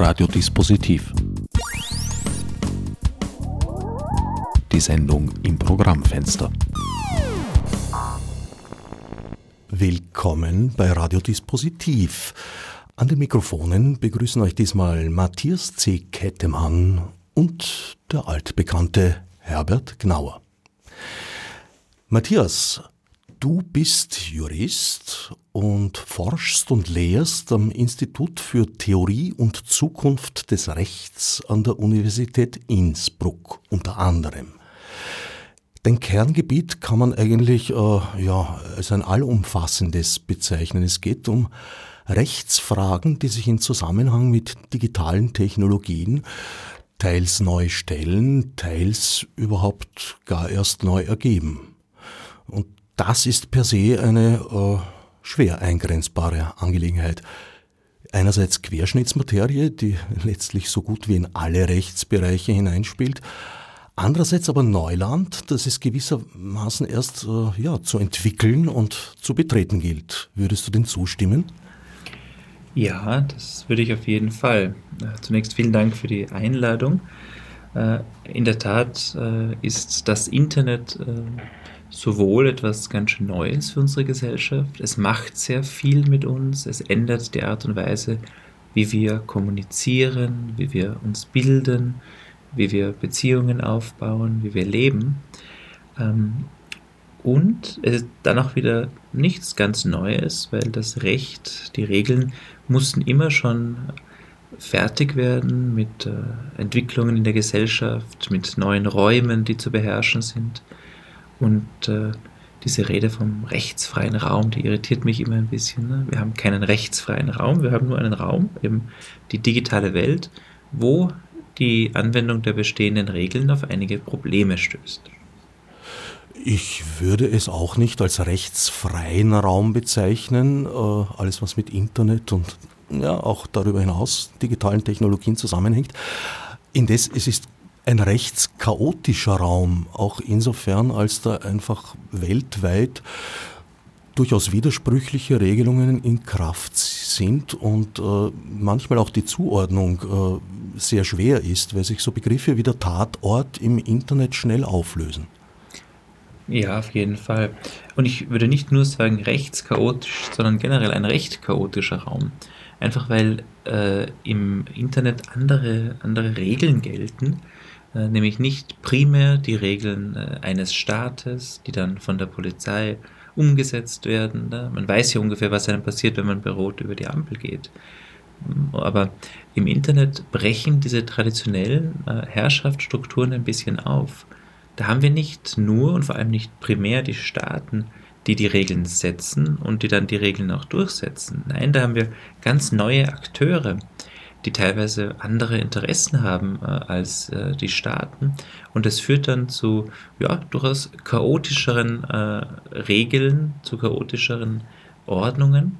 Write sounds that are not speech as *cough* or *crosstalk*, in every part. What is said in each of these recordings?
Radiodispositiv. Die Sendung im Programmfenster. Willkommen bei Radiodispositiv. An den Mikrofonen begrüßen euch diesmal Matthias C. Kettemann und der altbekannte Herbert Gnauer. Matthias, Du bist Jurist und forschst und lehrst am Institut für Theorie und Zukunft des Rechts an der Universität Innsbruck unter anderem. Dein Kerngebiet kann man eigentlich äh, ja, als ein allumfassendes bezeichnen. Es geht um Rechtsfragen, die sich in Zusammenhang mit digitalen Technologien teils neu stellen, teils überhaupt gar erst neu ergeben. Und das ist per se eine äh, schwer eingrenzbare Angelegenheit. Einerseits Querschnittsmaterie, die letztlich so gut wie in alle Rechtsbereiche hineinspielt, andererseits aber Neuland, das es gewissermaßen erst äh, ja, zu entwickeln und zu betreten gilt. Würdest du dem zustimmen? Ja, das würde ich auf jeden Fall. Äh, zunächst vielen Dank für die Einladung. Äh, in der Tat äh, ist das Internet sowohl etwas ganz schön Neues für unsere Gesellschaft, es macht sehr viel mit uns, es ändert die Art und Weise, wie wir kommunizieren, wie wir uns bilden, wie wir Beziehungen aufbauen, wie wir leben. Ähm, und es ist dann auch wieder nichts ganz Neues, weil das Recht, die Regeln mussten immer schon fertig werden mit äh, Entwicklungen in der Gesellschaft, mit neuen Räumen, die zu beherrschen sind. Und äh, diese Rede vom rechtsfreien Raum, die irritiert mich immer ein bisschen. Ne? Wir haben keinen rechtsfreien Raum, wir haben nur einen Raum, eben die digitale Welt, wo die Anwendung der bestehenden Regeln auf einige Probleme stößt. Ich würde es auch nicht als rechtsfreien Raum bezeichnen. Äh, alles, was mit Internet und ja, auch darüber hinaus digitalen Technologien zusammenhängt. Indes, es ist ein rechtschaotischer Raum, auch insofern, als da einfach weltweit durchaus widersprüchliche Regelungen in Kraft sind und äh, manchmal auch die Zuordnung äh, sehr schwer ist, weil sich so Begriffe wie der Tatort im Internet schnell auflösen. Ja, auf jeden Fall. Und ich würde nicht nur sagen rechtschaotisch, sondern generell ein recht chaotischer Raum. Einfach weil äh, im Internet andere, andere Regeln gelten nämlich nicht primär die Regeln äh, eines Staates, die dann von der Polizei umgesetzt werden. Ne? Man weiß ja ungefähr, was einem passiert, wenn man bei Rot über die Ampel geht. Mm, aber im Internet brechen diese traditionellen äh, Herrschaftsstrukturen ein bisschen auf. Da haben wir nicht nur und vor allem nicht primär die Staaten, die die Regeln setzen und die dann die Regeln auch durchsetzen. Nein, da haben wir ganz neue Akteure, die teilweise andere Interessen haben äh, als äh, die Staaten. Und das führt dann zu ja, durchaus chaotischeren äh, Regeln, zu chaotischeren Ordnungen.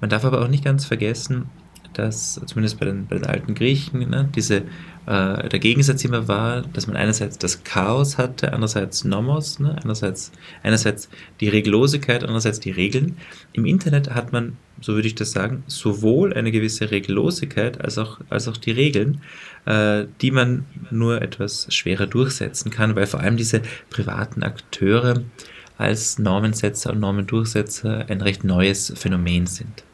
Man darf aber auch nicht ganz vergessen, dass zumindest bei den, bei den alten Griechen ne, diese äh, der Gegensatz immer war, dass man einerseits das Chaos hatte, andererseits Nomos, ne? einerseits, einerseits die Regellosigkeit, andererseits die Regeln. Im Internet hat man, so würde ich das sagen, sowohl eine gewisse Regellosigkeit als auch, als auch die Regeln, äh, die man nur etwas schwerer durchsetzen kann, weil vor allem diese privaten Akteure als Normensetzer und Normendurchsetzer ein recht neues Phänomen sind.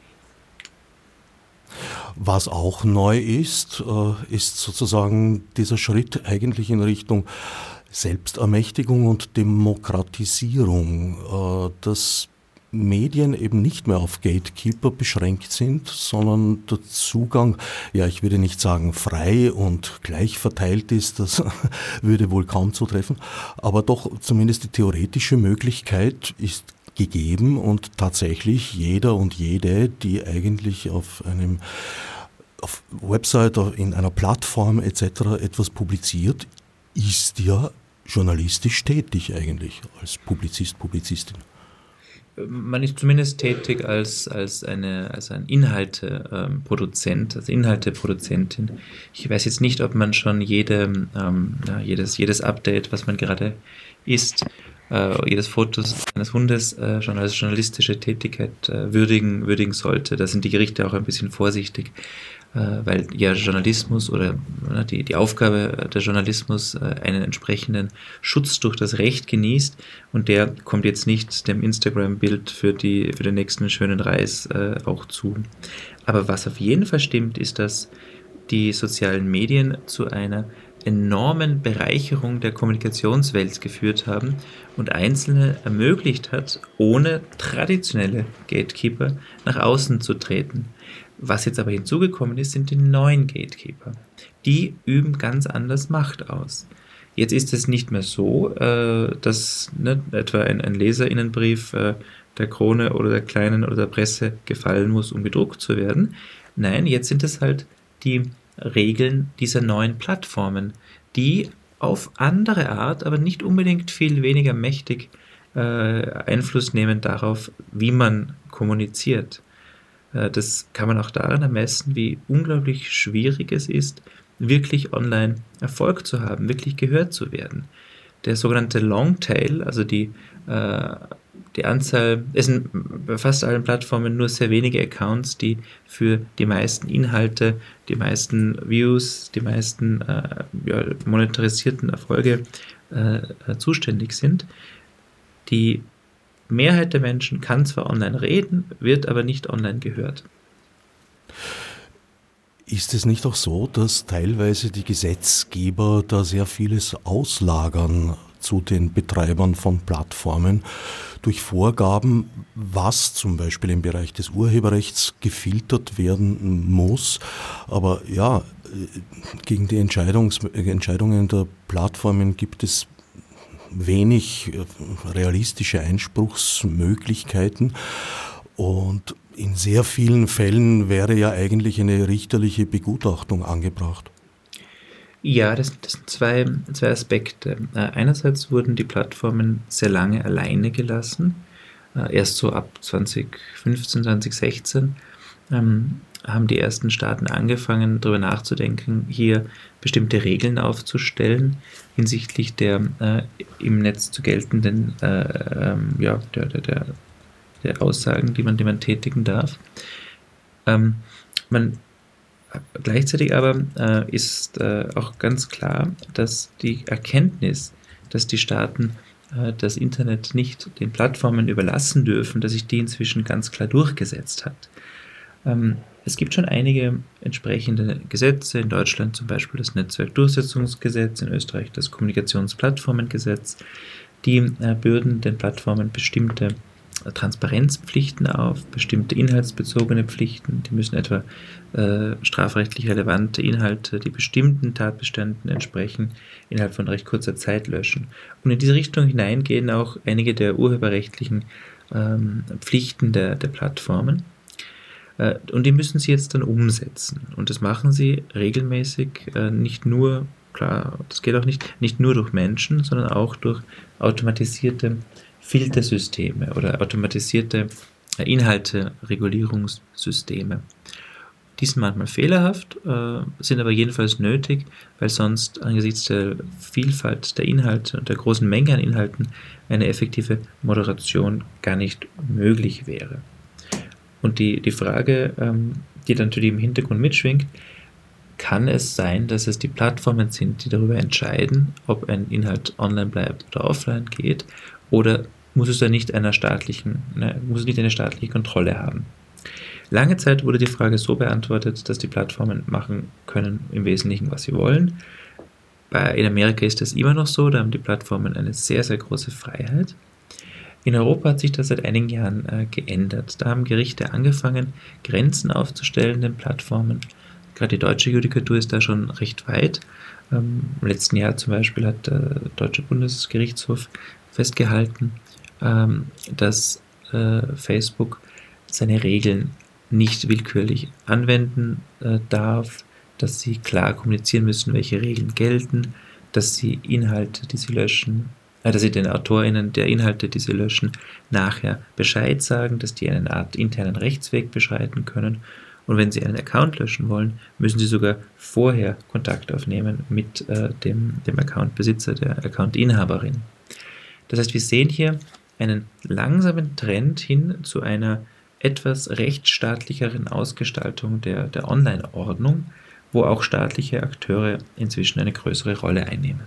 Was auch neu ist, äh, ist sozusagen dieser Schritt eigentlich in Richtung Selbstermächtigung und Demokratisierung, äh, dass Medien eben nicht mehr auf Gatekeeper beschränkt sind, sondern der Zugang, ja, ich würde nicht sagen frei und gleich verteilt ist, das *laughs* würde wohl kaum zutreffen, aber doch zumindest die theoretische Möglichkeit ist gegeben und tatsächlich jeder und jede, die eigentlich auf einem auf Website in einer Plattform etc. etwas publiziert, ist ja journalistisch tätig eigentlich als Publizist, Publizistin. Man ist zumindest tätig als, als, eine, als ein Inhalteproduzent, als Inhalteproduzentin. Ich weiß jetzt nicht, ob man schon jede, ähm, ja, jedes, jedes Update, was man gerade isst, äh, jedes Foto eines Hundes äh, schon als journalistische Tätigkeit äh, würdigen, würdigen sollte. Da sind die Gerichte auch ein bisschen vorsichtig. Äh, weil ja Journalismus oder ne, die, die Aufgabe der Journalismus äh, einen entsprechenden Schutz durch das Recht genießt und der kommt jetzt nicht dem Instagram-Bild für, für den nächsten schönen Reis äh, auch zu. Aber was auf jeden Fall stimmt, ist, dass die sozialen Medien zu einer enormen Bereicherung der Kommunikationswelt geführt haben und Einzelne ermöglicht hat, ohne traditionelle Gatekeeper nach außen zu treten. Was jetzt aber hinzugekommen ist, sind die neuen Gatekeeper. Die üben ganz anders Macht aus. Jetzt ist es nicht mehr so, äh, dass ne, etwa ein, ein Leserinnenbrief äh, der Krone oder der Kleinen oder der Presse gefallen muss, um gedruckt zu werden. Nein, jetzt sind es halt die Regeln dieser neuen Plattformen, die auf andere Art, aber nicht unbedingt viel weniger mächtig äh, Einfluss nehmen darauf, wie man kommuniziert. Äh, das kann man auch daran ermessen, wie unglaublich schwierig es ist, wirklich online Erfolg zu haben, wirklich gehört zu werden. Der sogenannte Longtail, also die, äh, die Anzahl, es sind bei fast allen Plattformen nur sehr wenige Accounts, die für die meisten Inhalte, die meisten Views, die meisten äh, ja, monetarisierten Erfolge äh, zuständig sind. Die Mehrheit der Menschen kann zwar online reden, wird aber nicht online gehört. Ist es nicht auch so, dass teilweise die Gesetzgeber da sehr vieles auslagern zu den Betreibern von Plattformen durch Vorgaben, was zum Beispiel im Bereich des Urheberrechts gefiltert werden muss. Aber ja, gegen die Entscheidungen der Plattformen gibt es wenig äh, realistische Einspruchsmöglichkeiten und in sehr vielen Fällen wäre ja eigentlich eine richterliche Begutachtung angebracht. Ja, das, das sind zwei, zwei Aspekte. Äh, einerseits wurden die Plattformen sehr lange alleine gelassen, äh, erst so ab 2015, 2016 ähm, haben die ersten Staaten angefangen, darüber nachzudenken, hier bestimmte Regeln aufzustellen hinsichtlich der äh, im Netz zu geltenden äh, ähm, ja, der, der, der, Aussagen, die man, die man tätigen darf. Ähm, man, gleichzeitig aber äh, ist äh, auch ganz klar, dass die Erkenntnis, dass die Staaten äh, das Internet nicht den Plattformen überlassen dürfen, dass sich die inzwischen ganz klar durchgesetzt hat. Ähm, es gibt schon einige entsprechende Gesetze, in Deutschland zum Beispiel das Netzwerkdurchsetzungsgesetz, in Österreich das Kommunikationsplattformengesetz, die äh, bürden den Plattformen bestimmte Transparenzpflichten auf, bestimmte inhaltsbezogene Pflichten, die müssen etwa äh, strafrechtlich relevante Inhalte, die bestimmten Tatbeständen entsprechen, innerhalb von recht kurzer Zeit löschen. Und in diese Richtung hinein gehen auch einige der urheberrechtlichen ähm, Pflichten der, der Plattformen. Äh, und die müssen sie jetzt dann umsetzen. Und das machen sie regelmäßig, äh, nicht nur, klar, das geht auch nicht, nicht nur durch Menschen, sondern auch durch automatisierte Filtersysteme oder automatisierte äh, Inhalteregulierungssysteme. Die sind manchmal fehlerhaft, sind aber jedenfalls nötig, weil sonst angesichts der Vielfalt der Inhalte und der großen Menge an Inhalten eine effektive Moderation gar nicht möglich wäre. Und die, die Frage, ähm, die dann natürlich im Hintergrund mitschwingt, kann es sein, dass es die Plattformen sind, die darüber entscheiden, ob ein Inhalt online bleibt oder offline geht, oder muss es da nicht einer staatlichen, ne, muss nicht eine staatliche Kontrolle haben? Lange Zeit wurde die Frage so beantwortet, dass die Plattformen machen können im Wesentlichen, was sie wollen. In Amerika ist das immer noch so, da haben die Plattformen eine sehr, sehr große Freiheit. In Europa hat sich das seit einigen Jahren äh, geändert. Da haben Gerichte angefangen, Grenzen aufzustellen den Plattformen. Gerade die deutsche Judikatur ist da schon recht weit. Ähm, Im letzten Jahr zum Beispiel hat der Deutsche Bundesgerichtshof festgehalten, ähm, dass äh, Facebook seine Regeln nicht willkürlich anwenden äh, darf, dass sie klar kommunizieren müssen, welche Regeln gelten, dass sie Inhalte, die sie löschen, äh, dass sie den AutorInnen der Inhalte, die sie löschen, nachher Bescheid sagen, dass die eine Art internen Rechtsweg beschreiten können. Und wenn sie einen Account löschen wollen, müssen sie sogar vorher Kontakt aufnehmen mit äh, dem, dem Accountbesitzer, der Accountinhaberin. Das heißt, wir sehen hier einen langsamen Trend hin zu einer etwas rechtsstaatlicheren Ausgestaltung der, der Online-Ordnung, wo auch staatliche Akteure inzwischen eine größere Rolle einnehmen.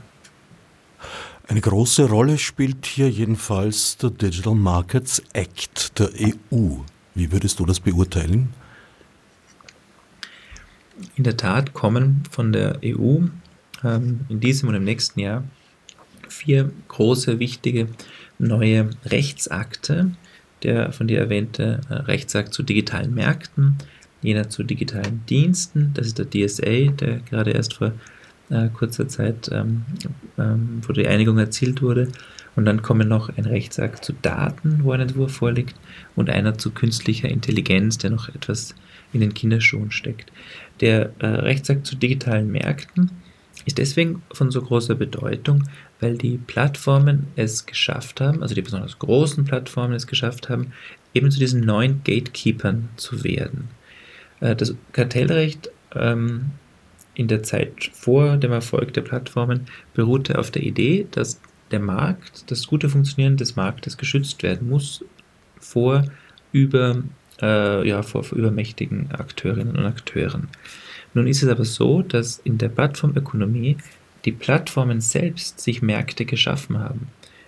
Eine große Rolle spielt hier jedenfalls der Digital Markets Act der EU. Wie würdest du das beurteilen? In der Tat kommen von der EU ähm, in diesem und im nächsten Jahr vier große, wichtige neue Rechtsakte. Der von dir erwähnte äh, Rechtsakt zu digitalen Märkten, jener zu digitalen Diensten, das ist der DSA, der gerade erst vor äh, kurzer Zeit, ähm, ähm, wo die Einigung erzielt wurde. Und dann kommen noch ein Rechtsakt zu Daten, wo ein Entwurf vorliegt, und einer zu künstlicher Intelligenz, der noch etwas in den Kinderschuhen steckt. Der äh, Rechtsakt zu digitalen Märkten ist deswegen von so großer Bedeutung, weil die Plattformen es geschafft haben, also die besonders großen Plattformen es geschafft haben, eben zu diesen neuen Gatekeepers zu werden. Äh, das Kartellrecht ähm, in der Zeit vor dem Erfolg der Plattformen beruhte auf der Idee, dass der Markt, das gute Funktionieren des Marktes geschützt werden muss vor über, äh, ja, vor übermächtigen Akteurinnen und Akteuren. Nun ist es aber so, dass in der Plattformökonomie die Plattformen selbst sich Märkte geschaffen haben.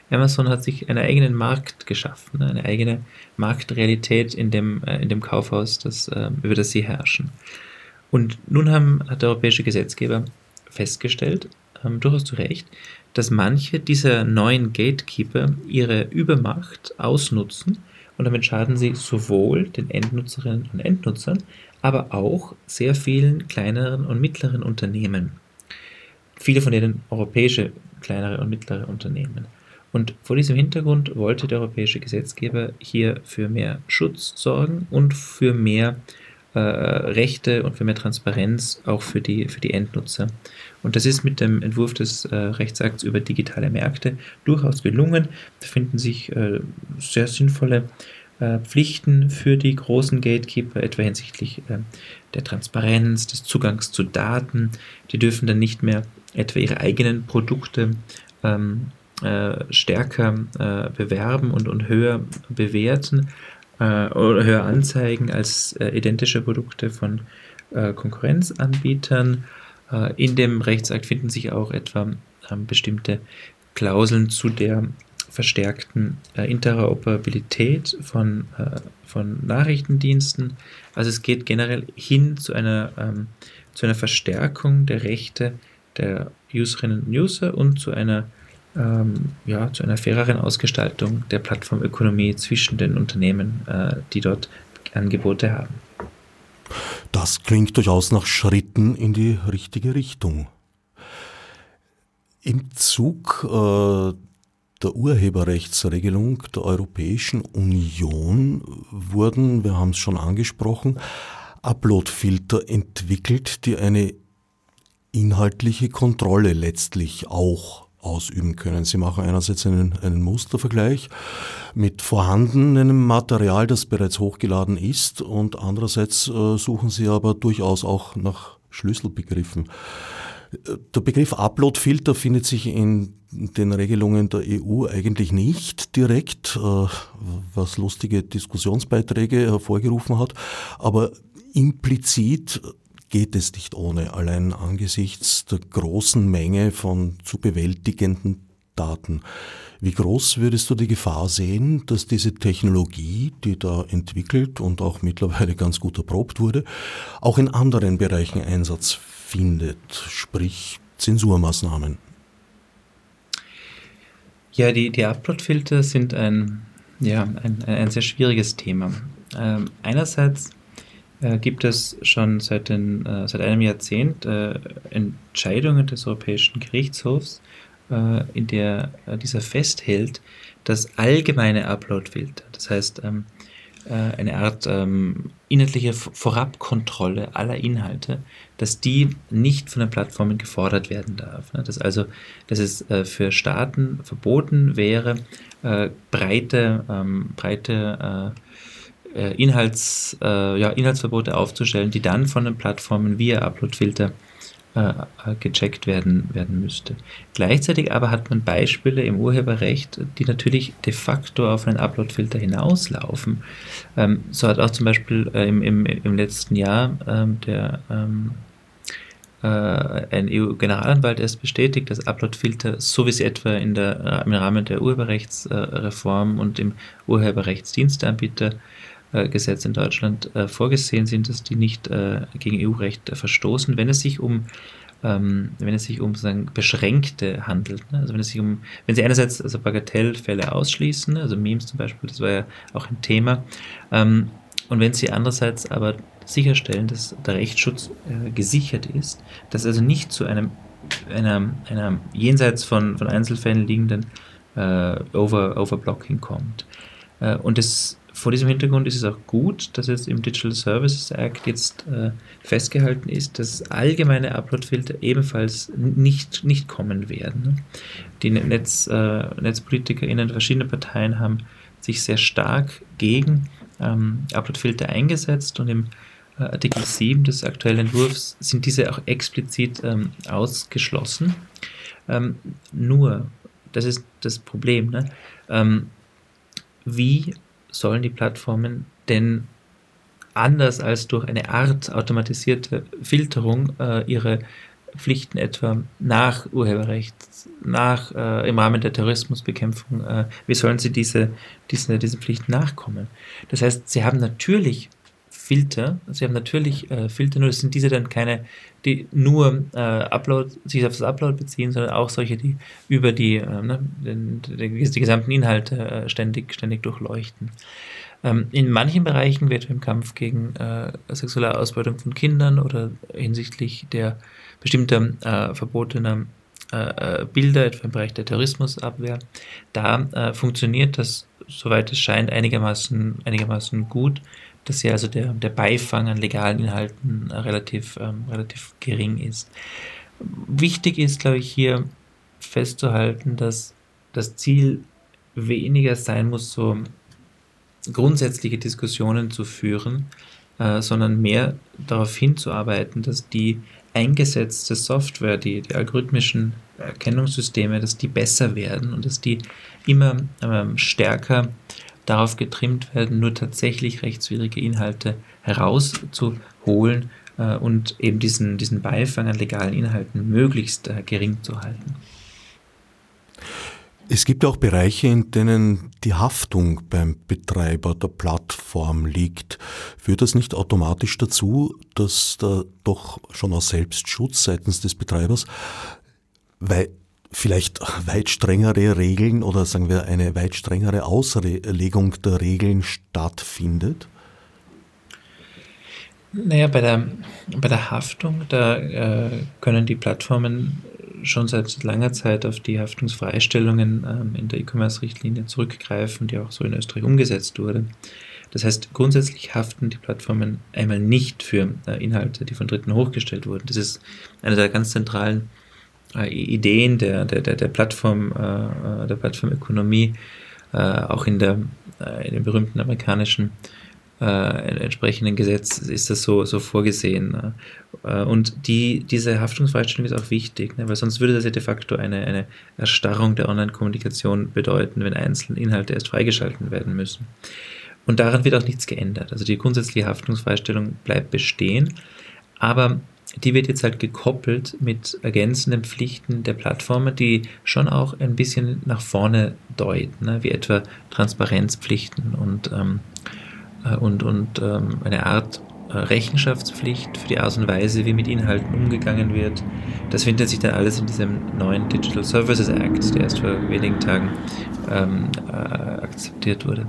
Amazon hat sich einen eigenen Markt geschaffen, eine eigene Marktrealität in dem, äh, in dem Kaufhaus, das, äh, über das sie herrschen. Und nun haben, hat der europäische Gesetzgeber festgestellt, ähm, durchaus zu Recht, dass manche dieser neuen Gatekeeper ihre Übermacht ausnutzen und damit schaden sie sowohl den Endnutzerinnen und Endnutzern, aber auch sehr vielen kleineren und mittleren Unternehmen. Viele von denen europäische kleinere und mittlere Unternehmen. Und vor diesem Hintergrund wollte der europäische Gesetzgeber hier für mehr Schutz sorgen und für mehr äh, Rechte und für mehr Transparenz auch für die, für die Endnutzer. Und das ist mit dem Entwurf des äh, Rechtsakts über digitale Märkte durchaus gelungen. Da finden sich äh, sehr sinnvolle Pflichten für die großen Gatekeeper, etwa hinsichtlich äh, der Transparenz, des Zugangs zu Daten. Die dürfen dann nicht mehr etwa ihre eigenen Produkte ähm, äh, stärker äh, bewerben und, und höher bewerten äh, oder höher anzeigen als äh, identische Produkte von Konkurrenzanbietern. in dem Rechtsakt finden sich auch etwa ähm, bestimmte Klauseln zu der verstärkten äh, Interoperabilität von, äh, von Nachrichtendiensten. Also es geht generell hin zu einer, ähm, zu einer Verstärkung der Rechte der Userinnen und User und zu einer, ähm, ja, zu einer faireren Ausgestaltung der Plattformökonomie zwischen den Unternehmen, äh, die dort Angebote haben. Das klingt durchaus nach Schritten in die richtige Richtung. Im Zug äh, der Urheberrechtsregelung der Europäischen Union wurden, wir haben es schon angesprochen, Uploadfilter entwickelt, die eine inhaltliche Kontrolle letztlich auch ausüben können. Sie machen einerseits einen, einen Mustervergleich mit vorhandenem Material, das bereits hochgeladen ist, und andererseits äh, suchen Sie aber durchaus auch nach Schlüsselbegriffen. Der Begriff Uploadfilter findet sich in den Regelungen der EU eigentlich nicht direkt, äh, was lustige Diskussionsbeiträge hervorgerufen hat, aber implizit geht es nicht ohne, allein angesichts der großen Menge von zu bewältigenden Daten. Wie groß würdest du die Gefahr sehen, dass diese Technologie, die da entwickelt und auch mittlerweile ganz gut erprobt wurde, auch in anderen Bereichen Einsatz findet, sprich Zensurmaßnahmen? Ja, die, die Upload-Filter sind ein, ja, ein, ein sehr schwieriges Thema. Ähm, einerseits äh, gibt es schon seit, den, äh, seit einem Jahrzehnt äh, Entscheidungen des Europäischen Gerichtshofs, äh, in der äh, dieser festhält, dass allgemeine Upload-Filter, das heißt ähm, äh, eine Art ähm, inhaltliche Vorabkontrolle aller Inhalte, dass die nicht von den Plattformen gefordert werden darf. Ne? Dass also, dass es äh, für Staaten verboten wäre, äh, breite, ähm, breite äh, äh Inhalts, äh, ja, Inhaltsverbote aufzustellen, die dann von den Plattformen via Uploadfilter äh, äh, gecheckt werden, werden müsste. Gleichzeitig aber hat man Beispiele im Urheberrecht, die natürlich de facto auf einen Uploadfilter hinauslaufen. Ähm, so hat auch zum Beispiel äh, im, im, im letzten Jahr ähm, der ähm, äh, ein EU-Generalanwalt erst bestätigt, dass Uploadfilter, so wie sie etwa in der, im Rahmen der Urheberrechtsreform und im Urheberrechtsdiensteanbieter Gesetz in Deutschland äh, vorgesehen sind, dass die nicht äh, gegen EU-Recht äh, verstoßen, wenn es sich um ähm, wenn es sich um sozusagen beschränkte handelt. Ne? Also wenn es sich um, wenn sie einerseits also Bagatellfälle ausschließen, also Memes zum Beispiel, das war ja auch ein Thema, ähm, und wenn sie andererseits aber sicherstellen, dass der Rechtsschutz äh, gesichert ist, dass also nicht zu einem einer, einer jenseits von, von Einzelfällen liegenden äh, Over, Overblocking kommt. Äh, und das vor diesem Hintergrund ist es auch gut, dass es im Digital Services Act jetzt äh, festgehalten ist, dass allgemeine Uploadfilter ebenfalls nicht, nicht kommen werden. Die Netz, äh, NetzpolitikerInnen verschiedener Parteien haben sich sehr stark gegen ähm, Uploadfilter eingesetzt und im äh, Artikel 7 des aktuellen Entwurfs sind diese auch explizit ähm, ausgeschlossen. Ähm, nur, das ist das Problem, ne? Ähm, wie sollen die Plattformen denn anders als durch eine Art automatisierte Filterung äh, ihre Pflichten etwa nach Urheberrecht, nach äh, im Rahmen der Terrorismusbekämpfung, äh, wie sollen sie diese, diese, diese Pflichten nachkommen? Das heißt, sie haben natürlich Filter, sie haben natürlich äh, Filter, nur sind diese dann keine, die nur äh, Upload, sich auf das Upload beziehen, sondern auch solche, die über die, äh, ne, den, den, die gesamten Inhalte äh, ständig, ständig durchleuchten. Ähm, in manchen Bereichen wird im Kampf gegen äh, sexuelle Ausbeutung von Kindern oder hinsichtlich der bestimmter äh, verbotener Bilder, etwa im Bereich der Terrorismusabwehr, da funktioniert das, soweit es scheint, einigermaßen, einigermaßen gut dass ja also der, der Beifang an legalen Inhalten relativ, ähm, relativ gering ist. Wichtig ist, glaube ich, hier festzuhalten, dass das Ziel weniger sein muss, so grundsätzliche Diskussionen zu führen, äh, sondern mehr darauf hinzuarbeiten, dass die eingesetzte Software, die, die algorithmischen Erkennungssysteme, dass die besser werden und dass die immer ähm, stärker darauf getrimmt werden, nur tatsächlich rechtswidrige Inhalte herauszuholen äh, und eben diesen, diesen Beifang an legalen Inhalten möglichst äh, gering zu halten. Es gibt auch Bereiche, in denen die Haftung beim Betreiber der Plattform liegt. Führt das nicht automatisch dazu, dass da doch schon aus Selbstschutz seitens des Betreibers weil vielleicht weit strengere Regeln oder sagen wir eine weit strengere Auslegung der Regeln stattfindet? Naja, bei der, bei der Haftung, da äh, können die Plattformen schon seit langer Zeit auf die Haftungsfreistellungen ähm, in der E-Commerce-Richtlinie zurückgreifen, die auch so in Österreich umgesetzt wurde. Das heißt, grundsätzlich haften die Plattformen einmal nicht für äh, Inhalte, die von Dritten hochgestellt wurden. Das ist eine der ganz zentralen äh, Ideen der, der, der, der Plattform, äh, der Plattformökonomie, äh, auch in, der, äh, in dem berühmten amerikanischen äh, entsprechenden Gesetz ist das so, so vorgesehen. Ne? Äh, und die, diese Haftungsfreistellung ist auch wichtig, ne? weil sonst würde das ja de facto eine, eine Erstarrung der Online-Kommunikation bedeuten, wenn einzelne Inhalte erst freigeschalten werden müssen. Und daran wird auch nichts geändert. Also die grundsätzliche Haftungsfreistellung bleibt bestehen, aber die wird jetzt halt gekoppelt mit ergänzenden Pflichten der Plattformen, die schon auch ein bisschen nach vorne deuten, ne? wie etwa Transparenzpflichten und, ähm, äh, und, und ähm, eine Art äh, Rechenschaftspflicht für die Art und Weise, wie mit Inhalten umgegangen wird. Das findet sich dann alles in diesem neuen Digital Services Act, der erst vor wenigen Tagen ähm, äh, akzeptiert wurde.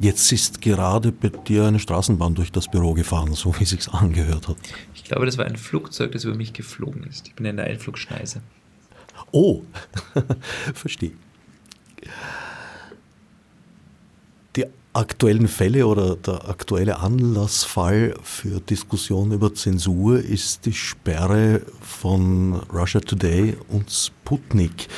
Jetzt ist gerade bei dir eine Straßenbahn durch das Büro gefahren, so wie es sich angehört hat. Ich glaube, das war ein Flugzeug, das über mich geflogen ist. Ich bin in der Einflugschneise. Oh, *laughs* verstehe. Die aktuellen Fälle oder der aktuelle Anlassfall für Diskussion über Zensur ist die Sperre von Russia Today und Sputnik,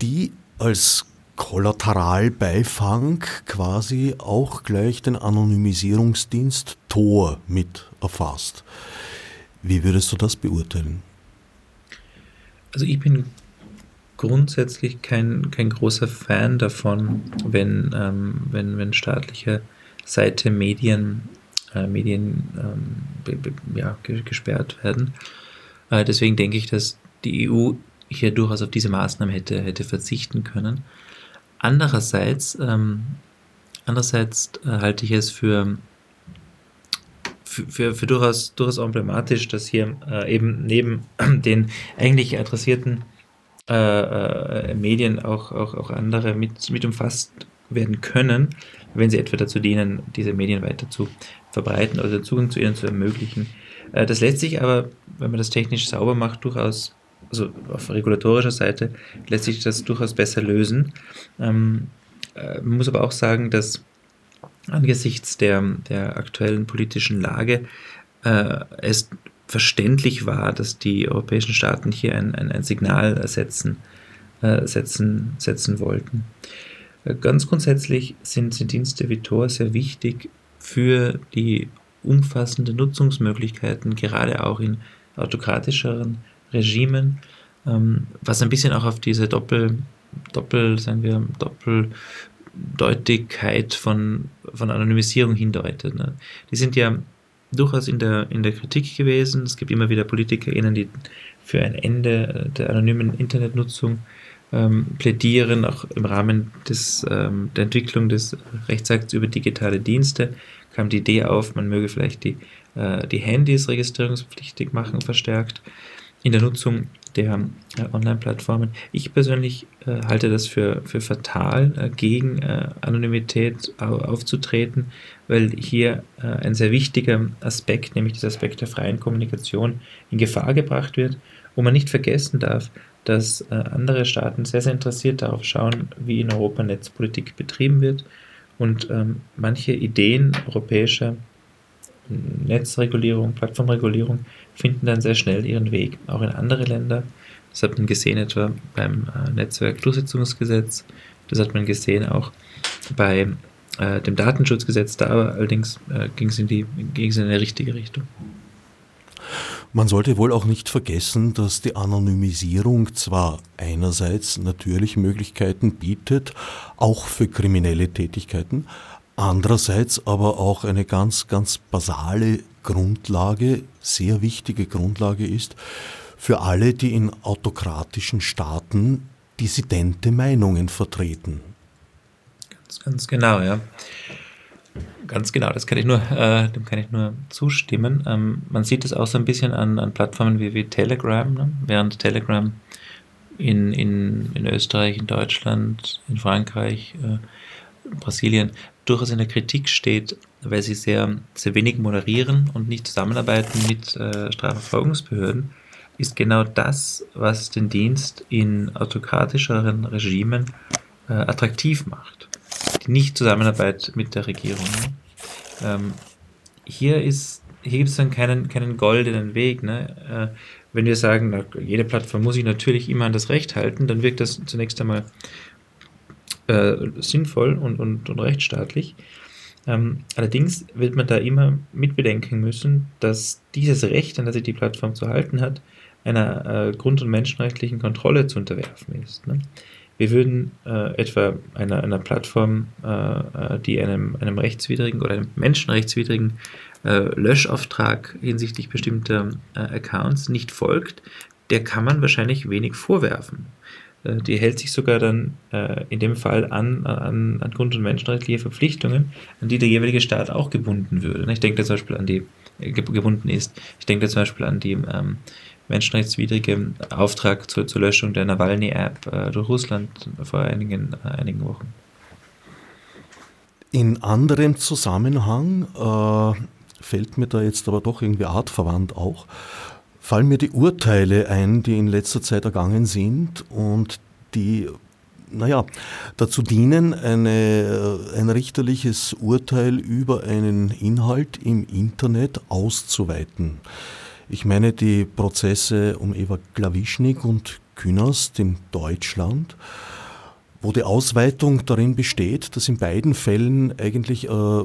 die als Kollateralbeifang quasi auch gleich den Anonymisierungsdienst Tor mit erfasst. Wie würdest du das beurteilen? Also ich bin grundsätzlich kein, kein großer Fan davon, wenn, ähm, wenn, wenn staatliche Seite Medien, äh, Medien ähm, be, be, ja, gesperrt werden. Äh, deswegen denke ich, dass die EU hier durchaus auf diese Maßnahmen hätte, hätte verzichten können. Andererseits, ähm, andererseits äh, halte ich es für, für, für, durchaus, durchaus emblematisch, dass hier äh, eben neben *clears throat* den eigentlich adressierten äh, äh, Medien auch, auch, auch andere mit, mit umfasst werden können, wenn sie etwa dazu dienen, diese Medien weiter zu verbreiten oder den Zugang zu ihnen zu ermöglichen. Äh, das lässt sich aber, wenn man das technisch sauber macht, durchaus, also auf regulatorischer Seite, lässt sich das durchaus besser lösen. Ähm, äh, man muss aber auch sagen, dass angesichts der, der aktuellen politischen Lage äh, es verständlich war, dass die europäischen Staaten hier ein, ein, ein Signal setzen, äh, setzen, setzen wollten. Äh, ganz grundsätzlich sind, Dienste wie Tor sehr wichtig für die umfassenden Nutzungsmöglichkeiten, gerade auch in autokratischeren Regimen, ähm, was ein bisschen auch auf diese Doppel, Doppel, sagen wir, Doppeldeutigkeit von, von Anonymisierung hindeutet. Ne? Die sind ja durchaus in der, in der Kritik gewesen. Es gibt immer wieder PolitikerInnen, die für ein Ende der anonymen Internetnutzung ähm, plädieren, auch im Rahmen des, ähm, der Entwicklung des Rechtsakts über digitale Dienste kam die Idee auf, man möge vielleicht die, äh, die Handys registrierungspflichtig machen, verstärkt in der Nutzung der äh, Online-Plattformen. Ich persönlich äh, halte das für, für fatal, äh, gegen äh, Anonymität aufzutreten, weil hier äh, ein sehr wichtiger Aspekt, nämlich dieser Aspekt der freien Kommunikation, in Gefahr gebracht wird, wo man nicht vergessen darf, dass äh, andere Staaten sehr, sehr interessiert darauf schauen, wie in Europa Netzpolitik betrieben wird und ähm, manche Ideen europäischer Netzregulierung, Plattformregulierung finden dann sehr schnell ihren Weg auch in andere Länder. Das hat man gesehen etwa beim äh, Netzwerkdurchsetzungsgesetz, das hat man gesehen auch bei äh, dem Datenschutzgesetz, da allerdings äh, ging es in, die, ging in eine richtige Richtung. Man sollte wohl auch nicht vergessen, dass die Anonymisierung zwar einerseits natürlich Möglichkeiten bietet, auch für kriminelle Tätigkeiten, andererseits aber auch eine ganz, ganz basale Grundlage, sehr wichtige Grundlage ist für alle, die in autokratischen Staaten dissidente Meinungen vertreten. Ganz, ganz genau, ja. Ganz genau, das kann ich nur, äh, dem kann ich nur zustimmen. Ähm, man sieht es auch so ein bisschen an, an Plattformen wie, wie Telegram, ne? während Telegram in, in, in Österreich, in Deutschland, in Frankreich, äh, Brasilien durchaus in der Kritik steht, weil sie sehr, sehr wenig moderieren und nicht zusammenarbeiten mit äh, Strafverfolgungsbehörden, ist genau das, was den Dienst in autokratischeren Regimen äh, attraktiv macht. Die Nicht-Zusammenarbeit mit der Regierung. Ähm, hier hier gibt es dann keinen, keinen goldenen Weg. Ne? Äh, wenn wir sagen, na, jede Plattform muss sich natürlich immer an das Recht halten, dann wirkt das zunächst einmal äh, sinnvoll und, und, und rechtsstaatlich. Ähm, allerdings wird man da immer mitbedenken müssen, dass dieses Recht, an das sich die Plattform zu halten hat, einer äh, grund- und menschenrechtlichen Kontrolle zu unterwerfen ist. Ne? Wir würden äh, etwa einer, einer Plattform, äh, äh, die einem, einem rechtswidrigen oder einem menschenrechtswidrigen äh, Löschauftrag hinsichtlich bestimmter äh, Accounts nicht folgt, der kann man wahrscheinlich wenig vorwerfen. Äh, die hält sich sogar dann in dem Fall an, an, an Grund- und menschenrechtliche Verpflichtungen, an die der jeweilige Staat auch gebunden würde. Ich denke da zum Beispiel an die, gebunden ist. Ich denke da zum Beispiel an die ähm, menschenrechtswidrige Auftrag zur, zur Löschung der Nawalny-App äh, durch Russland vor einigen, äh, einigen Wochen. In anderem Zusammenhang äh, fällt mir da jetzt aber doch irgendwie artverwandt auch, fallen mir die Urteile ein, die in letzter Zeit ergangen sind und die naja, dazu dienen, eine, ein richterliches Urteil über einen Inhalt im Internet auszuweiten. Ich meine die Prozesse um Eva Klawischnik und Künast in Deutschland, wo die Ausweitung darin besteht, dass in beiden Fällen eigentlich äh,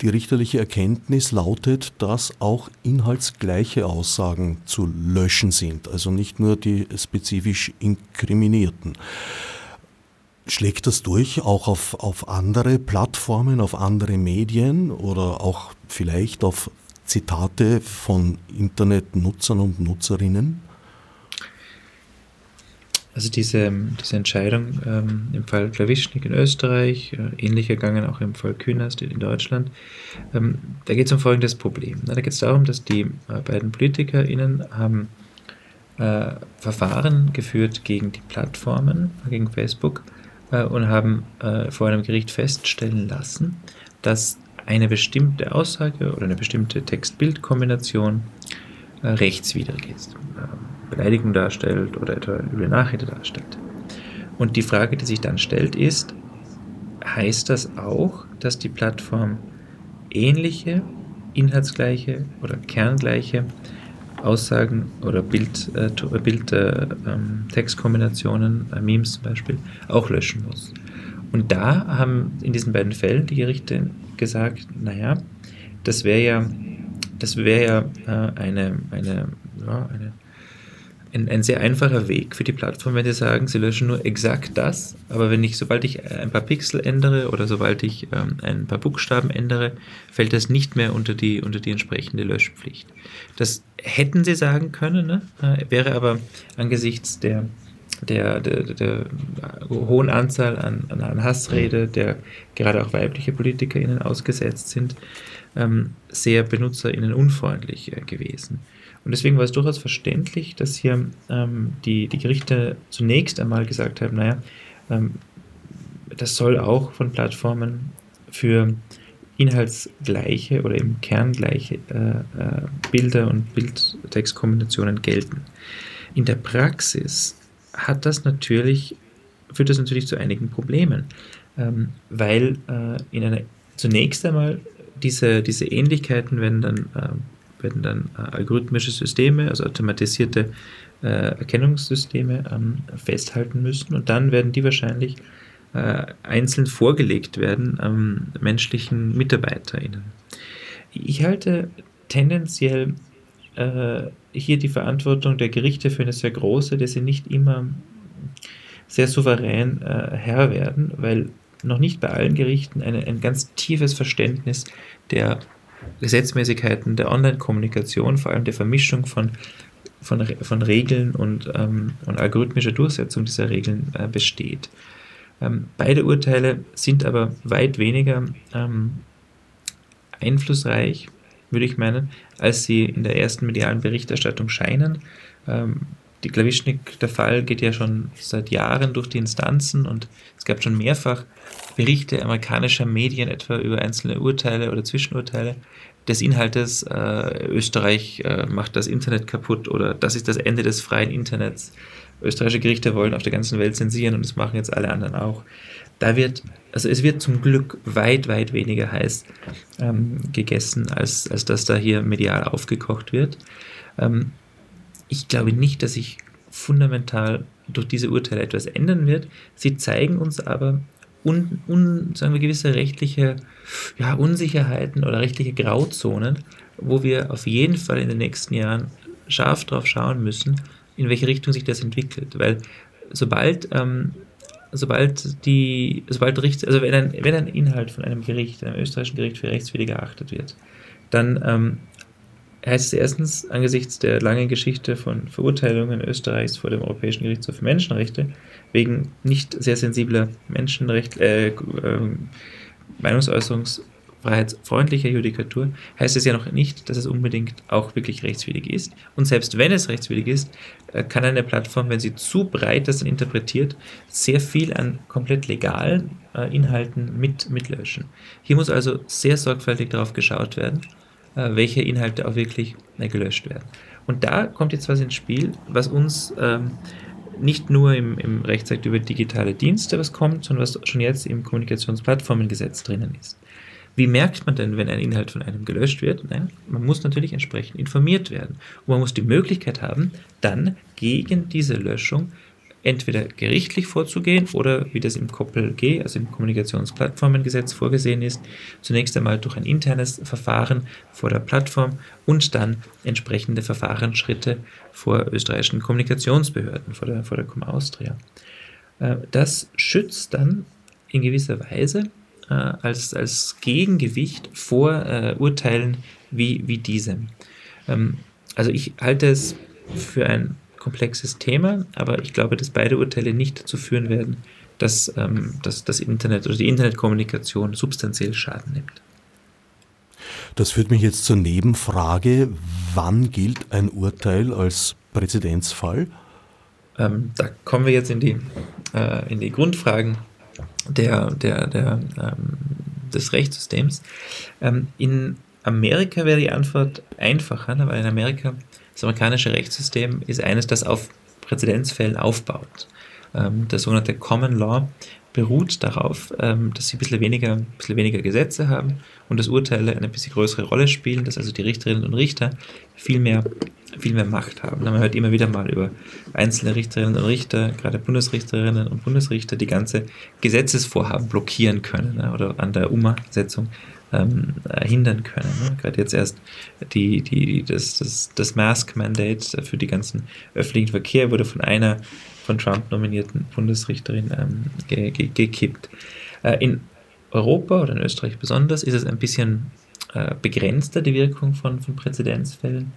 die richterliche Erkenntnis lautet, dass auch inhaltsgleiche Aussagen zu löschen sind, also nicht nur die spezifisch inkriminierten. Schlägt das durch auch auf, auf andere Plattformen, auf andere Medien oder auch vielleicht auf Zitate von Internetnutzern und Nutzerinnen? Also diese, diese Entscheidung ähm, im Fall Klawischnik in Österreich, äh, ähnlich gegangen auch im Fall Künast in Deutschland, ähm, da geht es um folgendes Problem. Da geht es darum, dass die äh, beiden PolitikerInnen haben äh, Verfahren geführt gegen die Plattformen, gegen Facebook äh, und haben äh, vor einem Gericht feststellen lassen, dass eine bestimmte Aussage oder eine bestimmte Text-Bild-Kombination äh, rechtswidrig ist. Beleidigung darstellt oder etwa üble Nachrede darstellt. Und die Frage, die sich dann stellt, ist, heißt das auch, dass die Plattform ähnliche, inhaltsgleiche oder kerngleiche Aussagen oder Bild, äh, Bild äh, ähm, Textkombinationen, äh, Memes zum Beispiel, auch löschen muss. Und da haben in diesen beiden Fällen die Gerichte gesagt, naja, das wäre ja, das wäre ja äh, eine, eine, ja, eine ein, ein, sehr einfacher Weg für die Plattform, wenn sie sagen, sie löschen nur exakt das, aber wenn ich, sobald ich ein paar Pixel ändere oder sobald ich ähm, ein paar Buchstaben ändere, fällt das nicht mehr unter die, unter die entsprechende Löschpflicht. Das hätten sie sagen können, ne? äh, wäre aber angesichts der, der, der, der, hohen Anzahl an, an Hassrede, der gerade auch weibliche PolitikerInnen ausgesetzt sind, ähm, sehr BenutzerInnen unfreundlich äh, gewesen. Und deswegen war es durchaus verständlich, dass hier ähm, die, die Gerichte zunächst einmal gesagt haben, naja, ähm, das soll auch von Plattformen für inhaltsgleiche oder eben kerngleiche äh, äh, Bilder und Bildtextkombinationen gelten. In der Praxis hat das natürlich, führt das natürlich zu einigen Problemen, ähm, weil äh, in einer, zunächst einmal diese, diese Ähnlichkeiten werden dann äh, werden dann äh, algorithmische Systeme, also automatisierte äh, Erkennungssysteme ähm, festhalten müssen und dann werden die wahrscheinlich äh, einzeln vorgelegt werden menschlichen MitarbeiterInnen. Ich halte tendenziell hier die Verantwortung der Gerichte für eine sehr große, dass sie nicht immer sehr souverän äh, Herr werden, weil noch nicht bei allen Gerichten eine, ein ganz tiefes Verständnis der Gesetzmäßigkeiten der Online-Kommunikation, vor allem der Vermischung von, von, von Regeln und, ähm, und algorithmischer Durchsetzung dieser Regeln äh, besteht. Ähm, beide Urteile sind aber weit weniger ähm, einflussreich, würde ich meinen, als sie in der ersten medialen Berichterstattung scheinen. Ähm, die Klawischnik, der Fall geht ja schon seit Jahren durch die Instanzen und es gab schon mehrfach Berichte amerikanischer Medien etwa über einzelne Urteile oder Zwischenurteile des Inhaltes, äh, Österreich äh, macht das Internet kaputt oder das ist das Ende des freien Internets. Österreichische Gerichte wollen auf der ganzen Welt zensieren und das machen jetzt alle anderen auch. Da wird, also es wird zum Glück weit, weit weniger heiß ähm, gegessen, als, als dass da hier medial aufgekocht wird. Ähm, ich glaube nicht, dass sich fundamental durch diese Urteile etwas ändern wird. Sie zeigen uns aber un, un, sagen wir, gewisse rechtliche ja, Unsicherheiten oder rechtliche Grauzonen, wo wir auf jeden Fall in den nächsten Jahren scharf drauf schauen müssen, in welche Richtung sich das entwickelt. Weil sobald, ähm, sobald die, sobald Richter, also wenn ein, wenn ein Inhalt von einem Gericht, einem österreichischen Gericht für rechtswidrig erachtet wird, dann ähm, heißt es erstens angesichts der langen Geschichte von Verurteilungen Österreichs vor dem Europäischen Gerichtshof für Menschenrechte wegen nicht sehr sensibler Menschenrecht, äh, äh, Meinungsäußerungsfreiheitsfreundlicher Judikatur, heißt es ja noch nicht, dass es unbedingt auch wirklich rechtswidrig ist. Und selbst wenn es rechtswidrig ist, äh, kann eine Plattform, wenn sie zu breit das interpretiert, sehr viel an komplett legalen äh, Inhalten mit, mitlöschen. Hier muss also sehr sorgfältig darauf geschaut werden, welche Inhalte auch wirklich äh, gelöscht werden. Und da kommt jetzt was ins Spiel, was uns ähm, nicht nur im, im Rechtsakt über digitale Dienste was kommt, sondern was schon jetzt im Kommunikationsplattformengesetz drinnen ist. Wie merkt man denn, wenn ein Inhalt von einem gelöscht wird? Nein, man muss natürlich entsprechend informiert werden. Und man muss die Möglichkeit haben, dann gegen diese Löschung entweder gerichtlich vorzugehen oder wie das im KOPL-G, also im Kommunikationsplattformengesetz vorgesehen ist, zunächst einmal durch ein internes Verfahren vor der Plattform und dann entsprechende Verfahrensschritte vor österreichischen Kommunikationsbehörden, vor der, vor der Com Austria. Äh, das schützt dann in gewisser Weise äh, als, als Gegengewicht vor äh, Urteilen wie, wie diesem. Ähm, also ich halte es für ein komplexes Thema, aber ich glaube, dass beide Urteile nicht dazu führen werden, dass, ähm, dass das Internet oder die Internetkommunikation substanziell Schaden nimmt. Das führt mich jetzt zur Nebenfrage, wann gilt ein Urteil als Präzedenzfall? Ähm, da kommen wir jetzt in die, äh, in die Grundfragen der, der, der, ähm, des Rechtssystems. Ähm, in Amerika wäre die Antwort einfacher, ne, weil in Amerika das amerikanische Rechtssystem ist eines, das auf Präzedenzfällen aufbaut. Ähm, der sogenannte Common Law beruht darauf, ähm, dass sie ein bisschen, weniger, ein bisschen weniger Gesetze haben und dass Urteile eine bisschen größere Rolle spielen, dass also die Richterinnen und Richter viel mehr, viel mehr Macht haben. Man hört immer wieder mal über einzelne Richterinnen und Richter, gerade Bundesrichterinnen und Bundesrichter, die ganze Gesetzesvorhaben blockieren können ne, oder an der Umsetzung ähm, hindern können. Ne? Gerade jetzt erst die, die, das, das, das Mask-Mandate für die ganzen öffentlichen Verkehr wurde von einer von Trump nominierten Bundesrichterin ähm, ge, ge, gekippt. Äh, in Europa oder in Österreich besonders ist es ein bisschen äh, begrenzter, die Wirkung von, von Präzedenzfällen.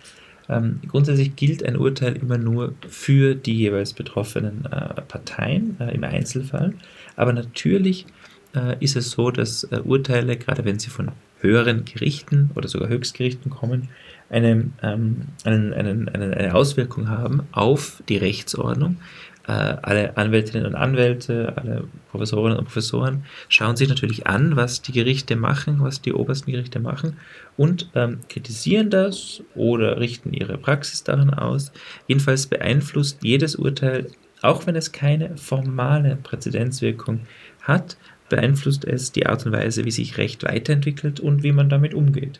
Ähm, grundsätzlich gilt ein Urteil immer nur für die jeweils betroffenen äh, Parteien äh, im Einzelfall, aber natürlich äh, ist es so, dass äh, Urteile, gerade wenn sie von höheren Gerichten oder sogar Höchstgerichten kommen, eine, ähm, einen, einen, eine Auswirkung haben auf die Rechtsordnung. Äh, alle Anwältinnen und Anwälte, alle Professorinnen und Professoren schauen sich natürlich an, was die Gerichte machen, was die obersten Gerichte machen und ähm, kritisieren das oder richten ihre Praxis daran aus. Jedenfalls beeinflusst jedes Urteil, auch wenn es keine formale Präzedenzwirkung hat, beeinflusst es die Art und Weise, wie sich Recht weiterentwickelt und wie man damit umgeht.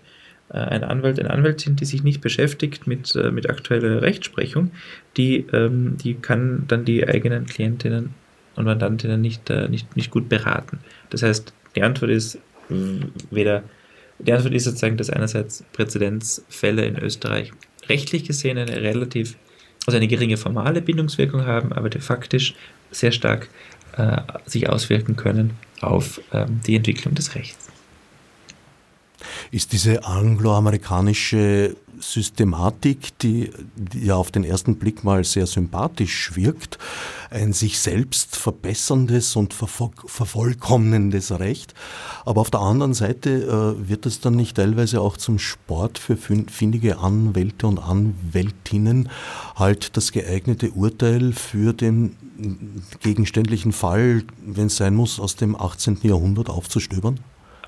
Äh, ein Anwalt, eine Anwältin, die sich nicht beschäftigt mit, äh, mit aktueller Rechtsprechung, die, ähm, die kann dann die eigenen Klientinnen und Mandantinnen nicht, äh, nicht, nicht gut beraten. Das heißt, die Antwort ist weder, die Antwort ist sozusagen, dass einerseits Präzedenzfälle in Österreich rechtlich gesehen eine relativ, also eine geringe formale Bindungswirkung haben, aber de faktisch sehr stark äh, sich auswirken können auf ähm, die Entwicklung des Rechts. Ist diese angloamerikanische Systematik, die, ja auf den ersten Blick mal sehr sympathisch wirkt, ein sich selbst verbesserndes und vervollkommnendes Recht. Aber auf der anderen Seite äh, wird es dann nicht teilweise auch zum Sport für findige Anwälte und Anwältinnen, halt das geeignete Urteil für den gegenständlichen Fall, wenn es sein muss, aus dem 18. Jahrhundert aufzustöbern?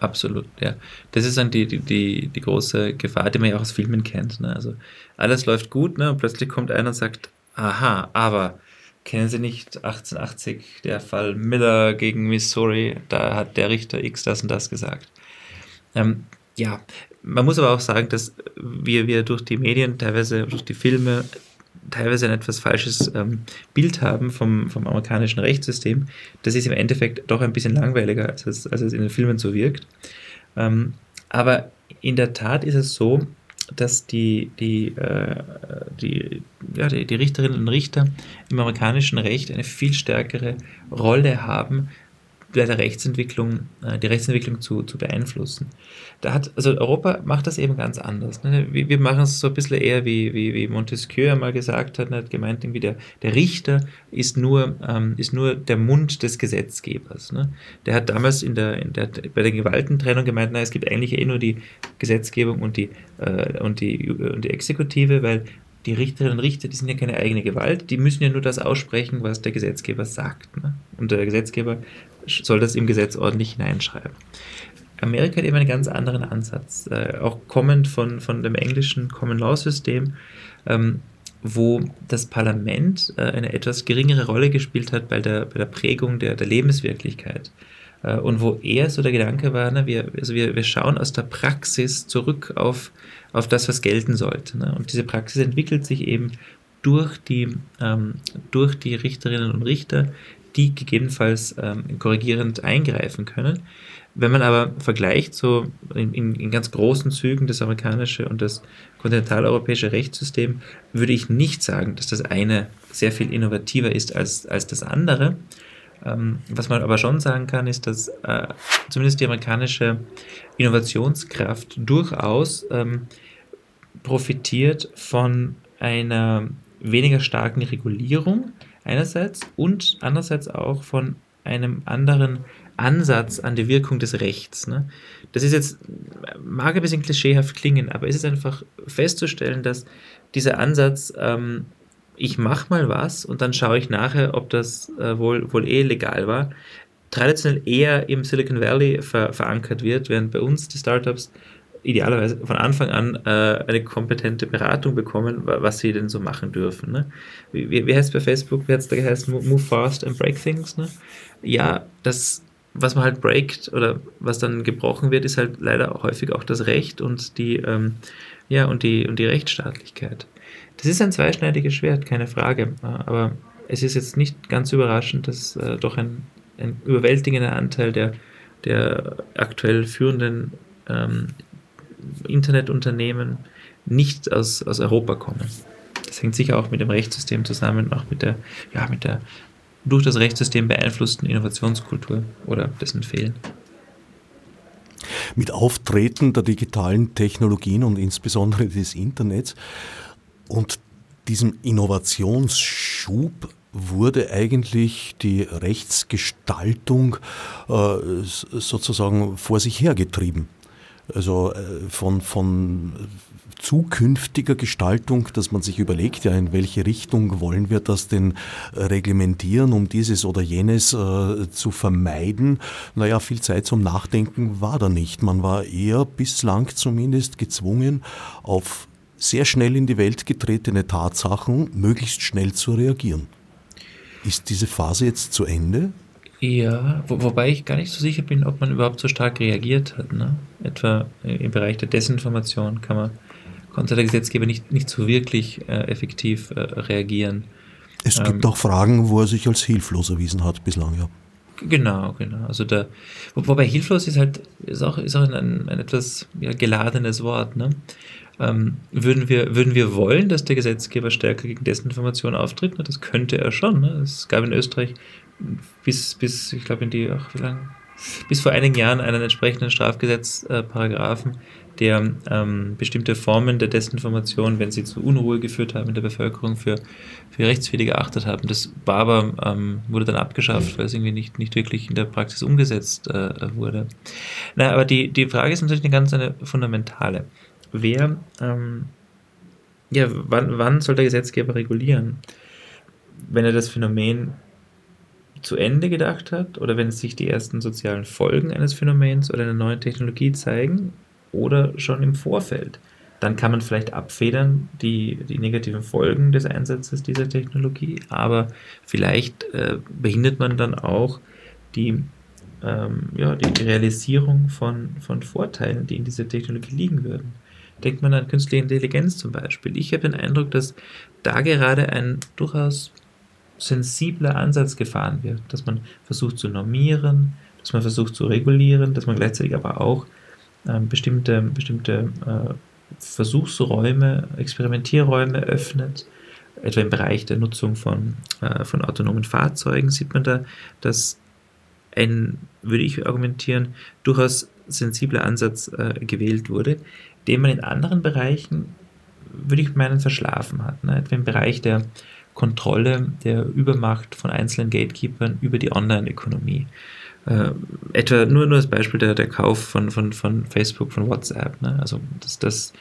Absolut, ja. Das ist dann die, die, die, die große Gefahr, die man ja auch aus Filmen kennt. Ne? Also alles läuft gut, ne? Und plötzlich kommt einer und sagt, aha, aber kennen Sie nicht 1880, der Fall Miller gegen Missouri, da hat der Richter X das und das gesagt. Ähm, ja, man muss aber auch sagen, dass wir, wir durch die Medien, teilweise durch die Filme, teilweise ein etwas falsches ähm, Bild haben vom, vom amerikanischen Rechtssystem. Das ist im Endeffekt doch ein bisschen langweiliger, als es, als es in den Filmen so wirkt. Ähm, aber in der Tat ist es so, dass die, die, äh, die, ja, die, die Richterinnen und Richter im amerikanischen Recht eine viel stärkere Rolle haben, bei der Rechtsentwicklung, äh, die Rechtsentwicklung zu, zu beeinflussen. Da hat, also Europa macht das eben ganz anders. Ne? Wir, machen es so ein bisschen eher wie, wie, wie Montesquieu einmal gesagt hat, ne? hat gemeint, irgendwie der, der Richter ist nur, ähm, ist nur der Mund des Gesetzgebers. Ne? Der hat damals in der, in der, bei der Gewaltentrennung gemeint, na, es gibt eigentlich eh nur die Gesetzgebung und die, äh, und die, und die Exekutive, weil die Richterinnen und Richter, die sind ja keine eigene Gewalt, die müssen ja nur das aussprechen, was der Gesetzgeber sagt. Ne? Und der Gesetzgeber soll das im Gesetz ordentlich hineinschreiben. Amerika hat eben einen ganz anderen Ansatz, äh, auch kommend von, von dem englischen Common Law System, ähm, wo das Parlament äh, eine etwas geringere Rolle gespielt hat bei der, bei der Prägung der, der Lebenswirklichkeit. Äh, und wo eher so der Gedanke war, ne, wir, also wir, wir schauen aus der Praxis zurück auf, auf das, was gelten sollte. Ne? Und diese Praxis entwickelt sich eben durch die, ähm, durch die Richterinnen und Richter, die gegebenenfalls ähm, korrigierend eingreifen können. Wenn man aber vergleicht, so in, in, in, ganz großen Zügen das amerikanische und das kontinentaleuropäische Rechtssystem, würde ich nicht sagen, dass das eine sehr viel innovativer ist als, als das andere. Ähm, was man aber schon sagen kann, ist, dass äh, zumindest die amerikanische Innovationskraft durchaus ähm, profitiert von einer weniger starken Regulierung einerseits und andererseits auch von einem anderen Ansatz an die Wirkung des Rechts. Ne? Das ist jetzt, mag ein bisschen klischeehaft klingen, aber es ist einfach festzustellen, dass dieser Ansatz, ähm, ich mache mal was und dann schaue ich nachher, ob das äh, wohl, wohl eh legal war, traditionell eher im Silicon Valley ver verankert wird, während bei uns die Startups idealerweise von Anfang an äh, eine kompetente Beratung bekommen, was sie denn so machen dürfen. Ne? Wie, wie heißt es bei Facebook? Wie hat es da geheißen? Move fast and break things. Ne? Ja, das, was man halt breakt oder was dann gebrochen wird, ist halt leider häufig auch das Recht und die, ähm, ja, und die, und die Rechtsstaatlichkeit. Das ist ein zweischneidiges Schwert, keine Frage. Aber es ist jetzt nicht ganz überraschend, dass äh, doch ein, ein überwältigender Anteil der, der aktuell führenden ähm, Internetunternehmen nicht aus, aus Europa kommen. Das hängt sicher auch mit dem Rechtssystem zusammen, auch mit der, ja, mit der durch das Rechtssystem beeinflussten Innovationskultur oder dessen Fehlen. Mit Auftreten der digitalen Technologien und insbesondere des Internets und diesem Innovationsschub wurde eigentlich die Rechtsgestaltung äh, sozusagen vor sich hergetrieben. Also äh, von, von zukünftiger Gestaltung, dass man sich überlegt, ja, in welche Richtung wollen wir das denn reglementieren, um dieses oder jenes äh, zu vermeiden. Naja, viel Zeit zum Nachdenken war da nicht. Man war eher bislang zumindest gezwungen, auf sehr schnell in die Welt getretene Tatsachen möglichst schnell zu reagieren. Ist diese Phase jetzt zu Ende? Ja, wo, wobei ich gar nicht so sicher bin, ob man überhaupt so stark reagiert hat. Ne? Etwa im Bereich der Desinformation kann man, konnte der Gesetzgeber nicht, nicht so wirklich äh, effektiv äh, reagieren. Es ähm, gibt auch Fragen, wo er sich als hilflos erwiesen hat bislang, ja. Genau, genau. Also da, wo, wobei hilflos ist halt, ist auch, ist auch ein, ein etwas ja, geladenes Wort. Ne? Ähm, würden, wir, würden wir wollen, dass der Gesetzgeber stärker gegen Desinformation auftritt? Na, das könnte er schon. Ne? Es gab in Österreich bis, bis ich glaube, in die, ach, wie lange? Bis vor einigen Jahren einen entsprechenden Strafgesetzparagraphen, der ähm, bestimmte Formen der Desinformation, wenn sie zu Unruhe geführt haben in der Bevölkerung, für, für rechtswidrig erachtet haben. Das war aber, ähm, wurde dann abgeschafft, weil es irgendwie nicht, nicht wirklich in der Praxis umgesetzt äh, wurde. Na, aber die, die Frage ist natürlich eine ganz eine fundamentale. Wer, ähm, ja, wann, wann soll der Gesetzgeber regulieren? Wenn er das Phänomen zu Ende gedacht hat oder wenn sich die ersten sozialen Folgen eines Phänomens oder einer neuen Technologie zeigen oder schon im Vorfeld. Dann kann man vielleicht abfedern die, die negativen Folgen des Einsatzes dieser Technologie, aber vielleicht äh, behindert man dann auch die, ähm, ja, die, Realisierung von, von Vorteilen, die in dieser Technologie liegen würden. Denkt man an künstliche Intelligenz zum Beispiel. Ich habe den Eindruck, dass da gerade ein durchaus sensibler Ansatz gefahren wird, dass man versucht zu normieren, dass man versucht zu regulieren, dass man gleichzeitig aber auch ähm, bestimmte, bestimmte äh, Versuchsräume, Experimentierräume öffnet. Etwa im Bereich der Nutzung von, äh, von autonomen Fahrzeugen sieht man da, dass ein, würde ich argumentieren, durchaus sensibler Ansatz äh, gewählt wurde, den man in anderen Bereichen, würde ich meinen, verschlafen hat. Ne? Etwa im Bereich der Kontrolle der Übermacht von einzelnen Gatekeepern über die Online-Ökonomie. Äh, etwa nur, nur als Beispiel der, der Kauf von, von, von Facebook, von WhatsApp. Ne? Also das, das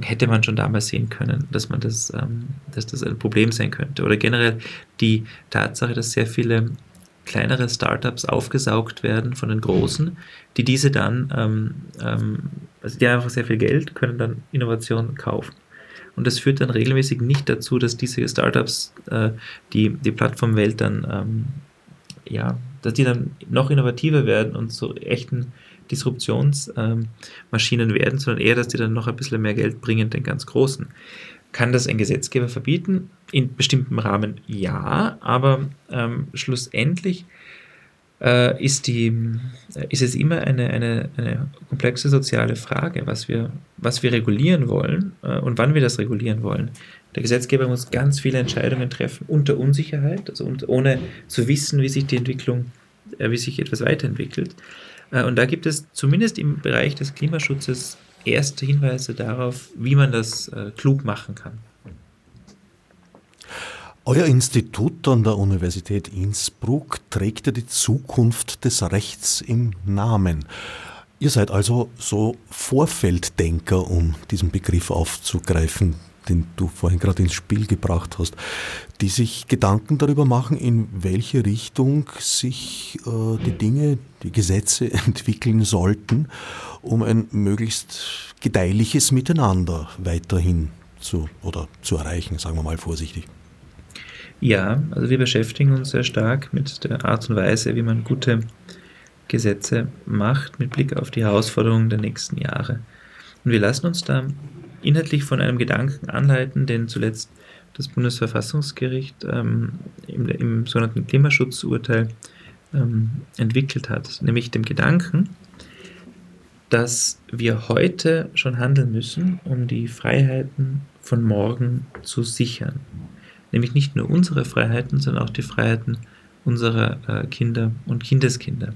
hätte man schon damals sehen können, dass man das, ähm, dass das ein Problem sein könnte. Oder generell die Tatsache, dass sehr viele kleinere Startups aufgesaugt werden von den großen, die diese dann, ähm, ähm, also die einfach sehr viel Geld, können dann Innovationen kaufen und das führt dann regelmäßig nicht dazu, dass diese Startups äh, die, die Plattformwelt dann, ähm, ja, dass die dann noch innovativer werden und zu echten Disruptionsmaschinen ähm, werden, sondern eher, dass die dann noch ein bisschen mehr Geld bringen, den ganz Großen. Kann das ein Gesetzgeber verbieten? In bestimmten Rahmen ja, aber ähm, schlussendlich äh, ist, die, äh, ist es immer eine, eine, eine komplexe soziale Frage, was wir, was wir regulieren wollen äh, und wann wir das regulieren wollen. Der Gesetzgeber muss ganz viele Entscheidungen treffen unter Unsicherheit, also unter, ohne zu wissen, wie sich die Entwicklung, äh, wie sich etwas weiterentwickelt. Äh, und da gibt es zumindest im Bereich des Klimaschutzes erste Hinweise darauf, wie man das äh, klug machen kann. Euer Institut an der Universität Innsbruck trägt ja die Zukunft des Rechts im Namen. Ihr seid also so Vorfelddenker, um diesen Begriff aufzugreifen, den du vorhin gerade ins Spiel gebracht hast, die sich Gedanken darüber machen, in welche Richtung sich äh, die Dinge, die Gesetze *laughs* entwickeln sollten, um ein möglichst gedeihliches Miteinander weiterhin zu oder zu erreichen, sagen wir mal vorsichtig. Ja, also wir beschäftigen uns sehr stark mit der Art und Weise, wie man gute Gesetze macht, mit Blick auf die Herausforderungen der nächsten Jahre. Und wir lassen uns da inhaltlich von einem Gedanken anleiten, den zuletzt das Bundesverfassungsgericht ähm, im, im, sogenannten Klimaschutzurteil ähm, entwickelt hat, nämlich dem Gedanken, dass wir heute schon handeln müssen, um die Freiheiten von morgen zu sichern nämlich nicht nur unsere Freiheiten, sondern auch die Freiheiten unserer äh, Kinder und Kindeskinder.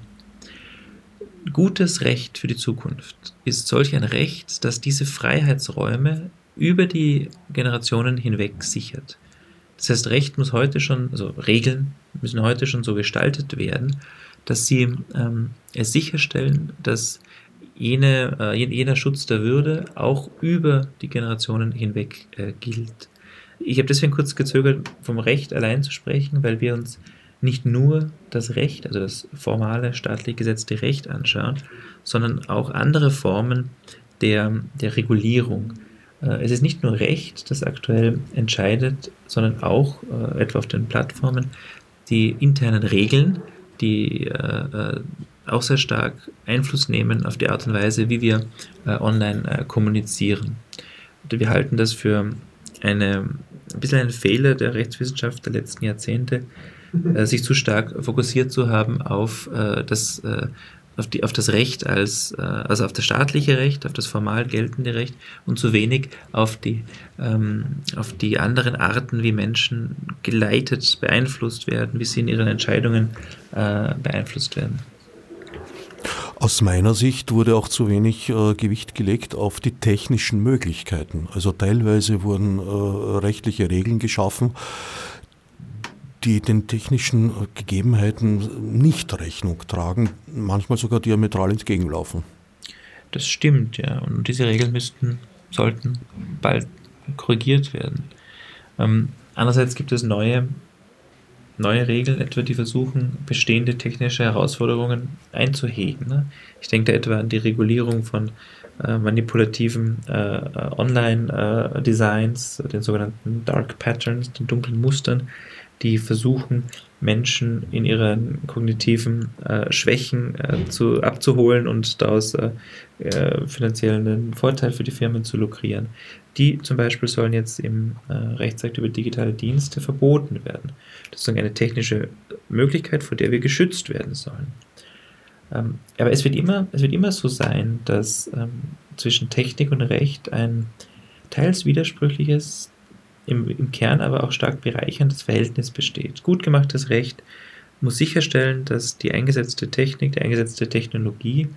Gutes Recht für die Zukunft ist solch ein Recht, das diese Freiheitsräume über die Generationen hinweg sichert. Das heißt, Recht muss heute schon, also Regeln müssen heute schon so gestaltet werden, dass sie ähm, es sicherstellen, dass jene, äh, jener Schutz der Würde auch über die Generationen hinweg äh, gilt. Ich habe deswegen kurz gezögert, vom Recht allein zu sprechen, weil wir uns nicht nur das Recht, also das formale staatlich gesetzte Recht anschauen, sondern auch andere Formen der, der Regulierung. Äh, es ist nicht nur Recht, das aktuell entscheidet, sondern auch äh, etwa auf den Plattformen die internen Regeln, die äh, auch sehr stark Einfluss nehmen auf die Art und Weise, wie wir online kommunizieren. wir halten das für eine, ein bisschen ein Fehler der Rechtswissenschaft der letzten Jahrzehnte, äh, sich zu stark fokussiert zu haben auf äh, das äh, auf, die, auf das Recht als, äh, also auf das staatliche Recht, auf das formal geltende Recht und zu wenig auf die, ähm, auf die anderen Arten, wie Menschen geleitet, beeinflusst werden, wie sie in ihren Entscheidungen äh, beeinflusst werden. Aus meiner Sicht wurde auch zu wenig äh, Gewicht gelegt auf die technischen Möglichkeiten. Also teilweise wurden äh, rechtliche Regeln geschaffen, die den technischen Gegebenheiten nicht Rechnung tragen, manchmal sogar diametral entgegenlaufen. Das stimmt, ja. Und diese Regeln müssten, sollten bald korrigiert werden. Ähm, andererseits gibt es neue neue Regeln etwa, die versuchen, bestehende technische Herausforderungen einzuhegen. Ne? Ich denke da etwa an die Regulierung von äh, manipulativen äh, Online-Designs, äh, den sogenannten Dark Patterns, den dunklen Mustern, die versuchen, Menschen in ihren kognitiven äh, Schwächen äh, zu, abzuholen und daraus äh, finanziellen Vorteil für die Firmen zu lukrieren. Die zum Beispiel sollen jetzt im äh, Rechtsakt über digitale Dienste verboten werden. Das ist eine technische Möglichkeit, vor der wir geschützt werden sollen. Ähm, aber es wird, immer, es wird immer so sein, dass ähm, zwischen Technik und Recht ein teils widersprüchliches, im, im Kern aber auch stark bereicherndes Verhältnis besteht. Gut gemachtes Recht muss sicherstellen, dass die eingesetzte Technik, die eingesetzte Technologie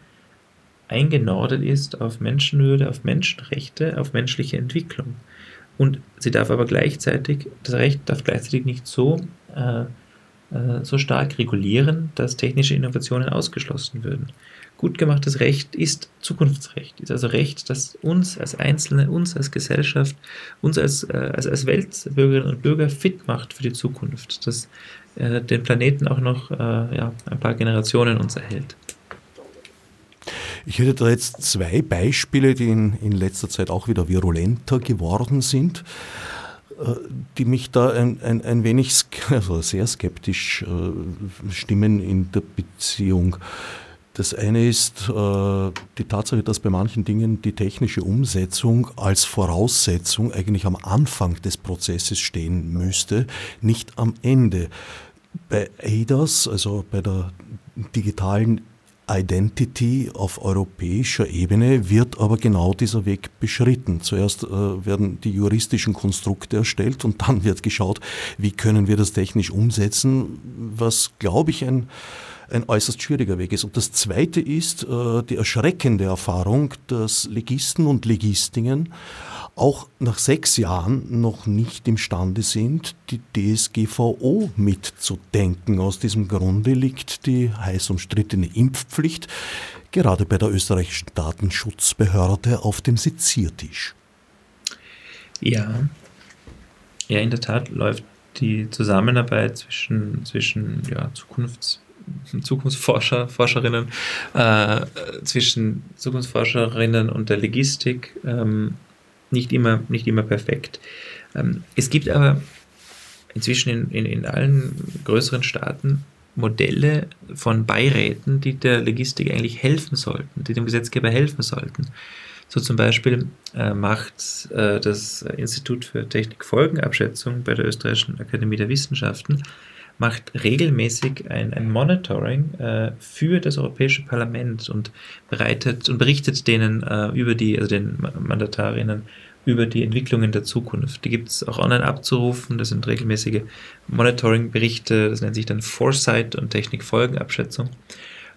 eingenordet ist auf Menschenwürde, auf Menschenrechte, auf menschliche Entwicklung. Und sie darf aber gleichzeitig, das Recht darf gleichzeitig nicht so, äh, äh, so stark regulieren, dass technische Innovationen ausgeschlossen würden. Gut gemachtes Recht ist Zukunftsrecht, ist also Recht, das uns als Einzelne, uns als Gesellschaft, uns als, äh, als, als Weltbürgerinnen und Bürger fit macht für die Zukunft, das äh, den Planeten auch noch äh, ja, ein paar Generationen uns erhält. Ich hätte da jetzt zwei Beispiele, die in, in letzter Zeit auch wieder virulenter geworden sind, äh, die mich da ein, ein, ein wenig, *laughs* also sehr skeptisch äh, stimmen in der Beziehung. Das eine ist äh, die Tatsache, dass bei manchen Dingen die technische Umsetzung als Voraussetzung eigentlich am Anfang des Prozesses stehen müsste, nicht am Ende. Bei ADAS, also bei der digitalen Identity auf europäischer Ebene wird aber genau dieser Weg beschritten. Zuerst äh, werden die juristischen Konstrukte erstellt und *laughs* dann wird geschaut, wie können wir das technisch umsetzen, was, glaube ich, ein ein äußerst schwieriger Weg ist. Und das Zweite ist äh, die erschreckende Erfahrung, dass Legisten und Legistinnen auch nach sechs Jahren noch nicht imstande sind, die DSGVO mitzudenken. Aus diesem Grunde liegt die heiß umstrittene Impfpflicht gerade bei der österreichischen Datenschutzbehörde auf dem Seziertisch. Ja, ja, in der Tat läuft die Zusammenarbeit zwischen, zwischen ja, Zukunfts- Zukunftsforscher, Forscherinnen, äh, zwischen Zukunftsforscherinnen und der Logistik ähm, nicht, immer, nicht immer perfekt. Ähm, es gibt aber inzwischen in, in, in allen größeren Staaten Modelle von Beiräten, die der Logistik eigentlich helfen sollten, die dem Gesetzgeber helfen sollten. So zum Beispiel äh, macht äh, das Institut für Technikfolgenabschätzung bei der Österreichischen Akademie der Wissenschaften macht regelmäßig ein, ein Monitoring äh, für das Europäische Parlament und bereitet und berichtet denen äh, über die, also den Mandatarinnen über die Entwicklungen der Zukunft. Die gibt es auch online abzurufen. Das sind regelmäßige Monitoring-Berichte. Das nennt sich dann Foresight und Technikfolgenabschätzung.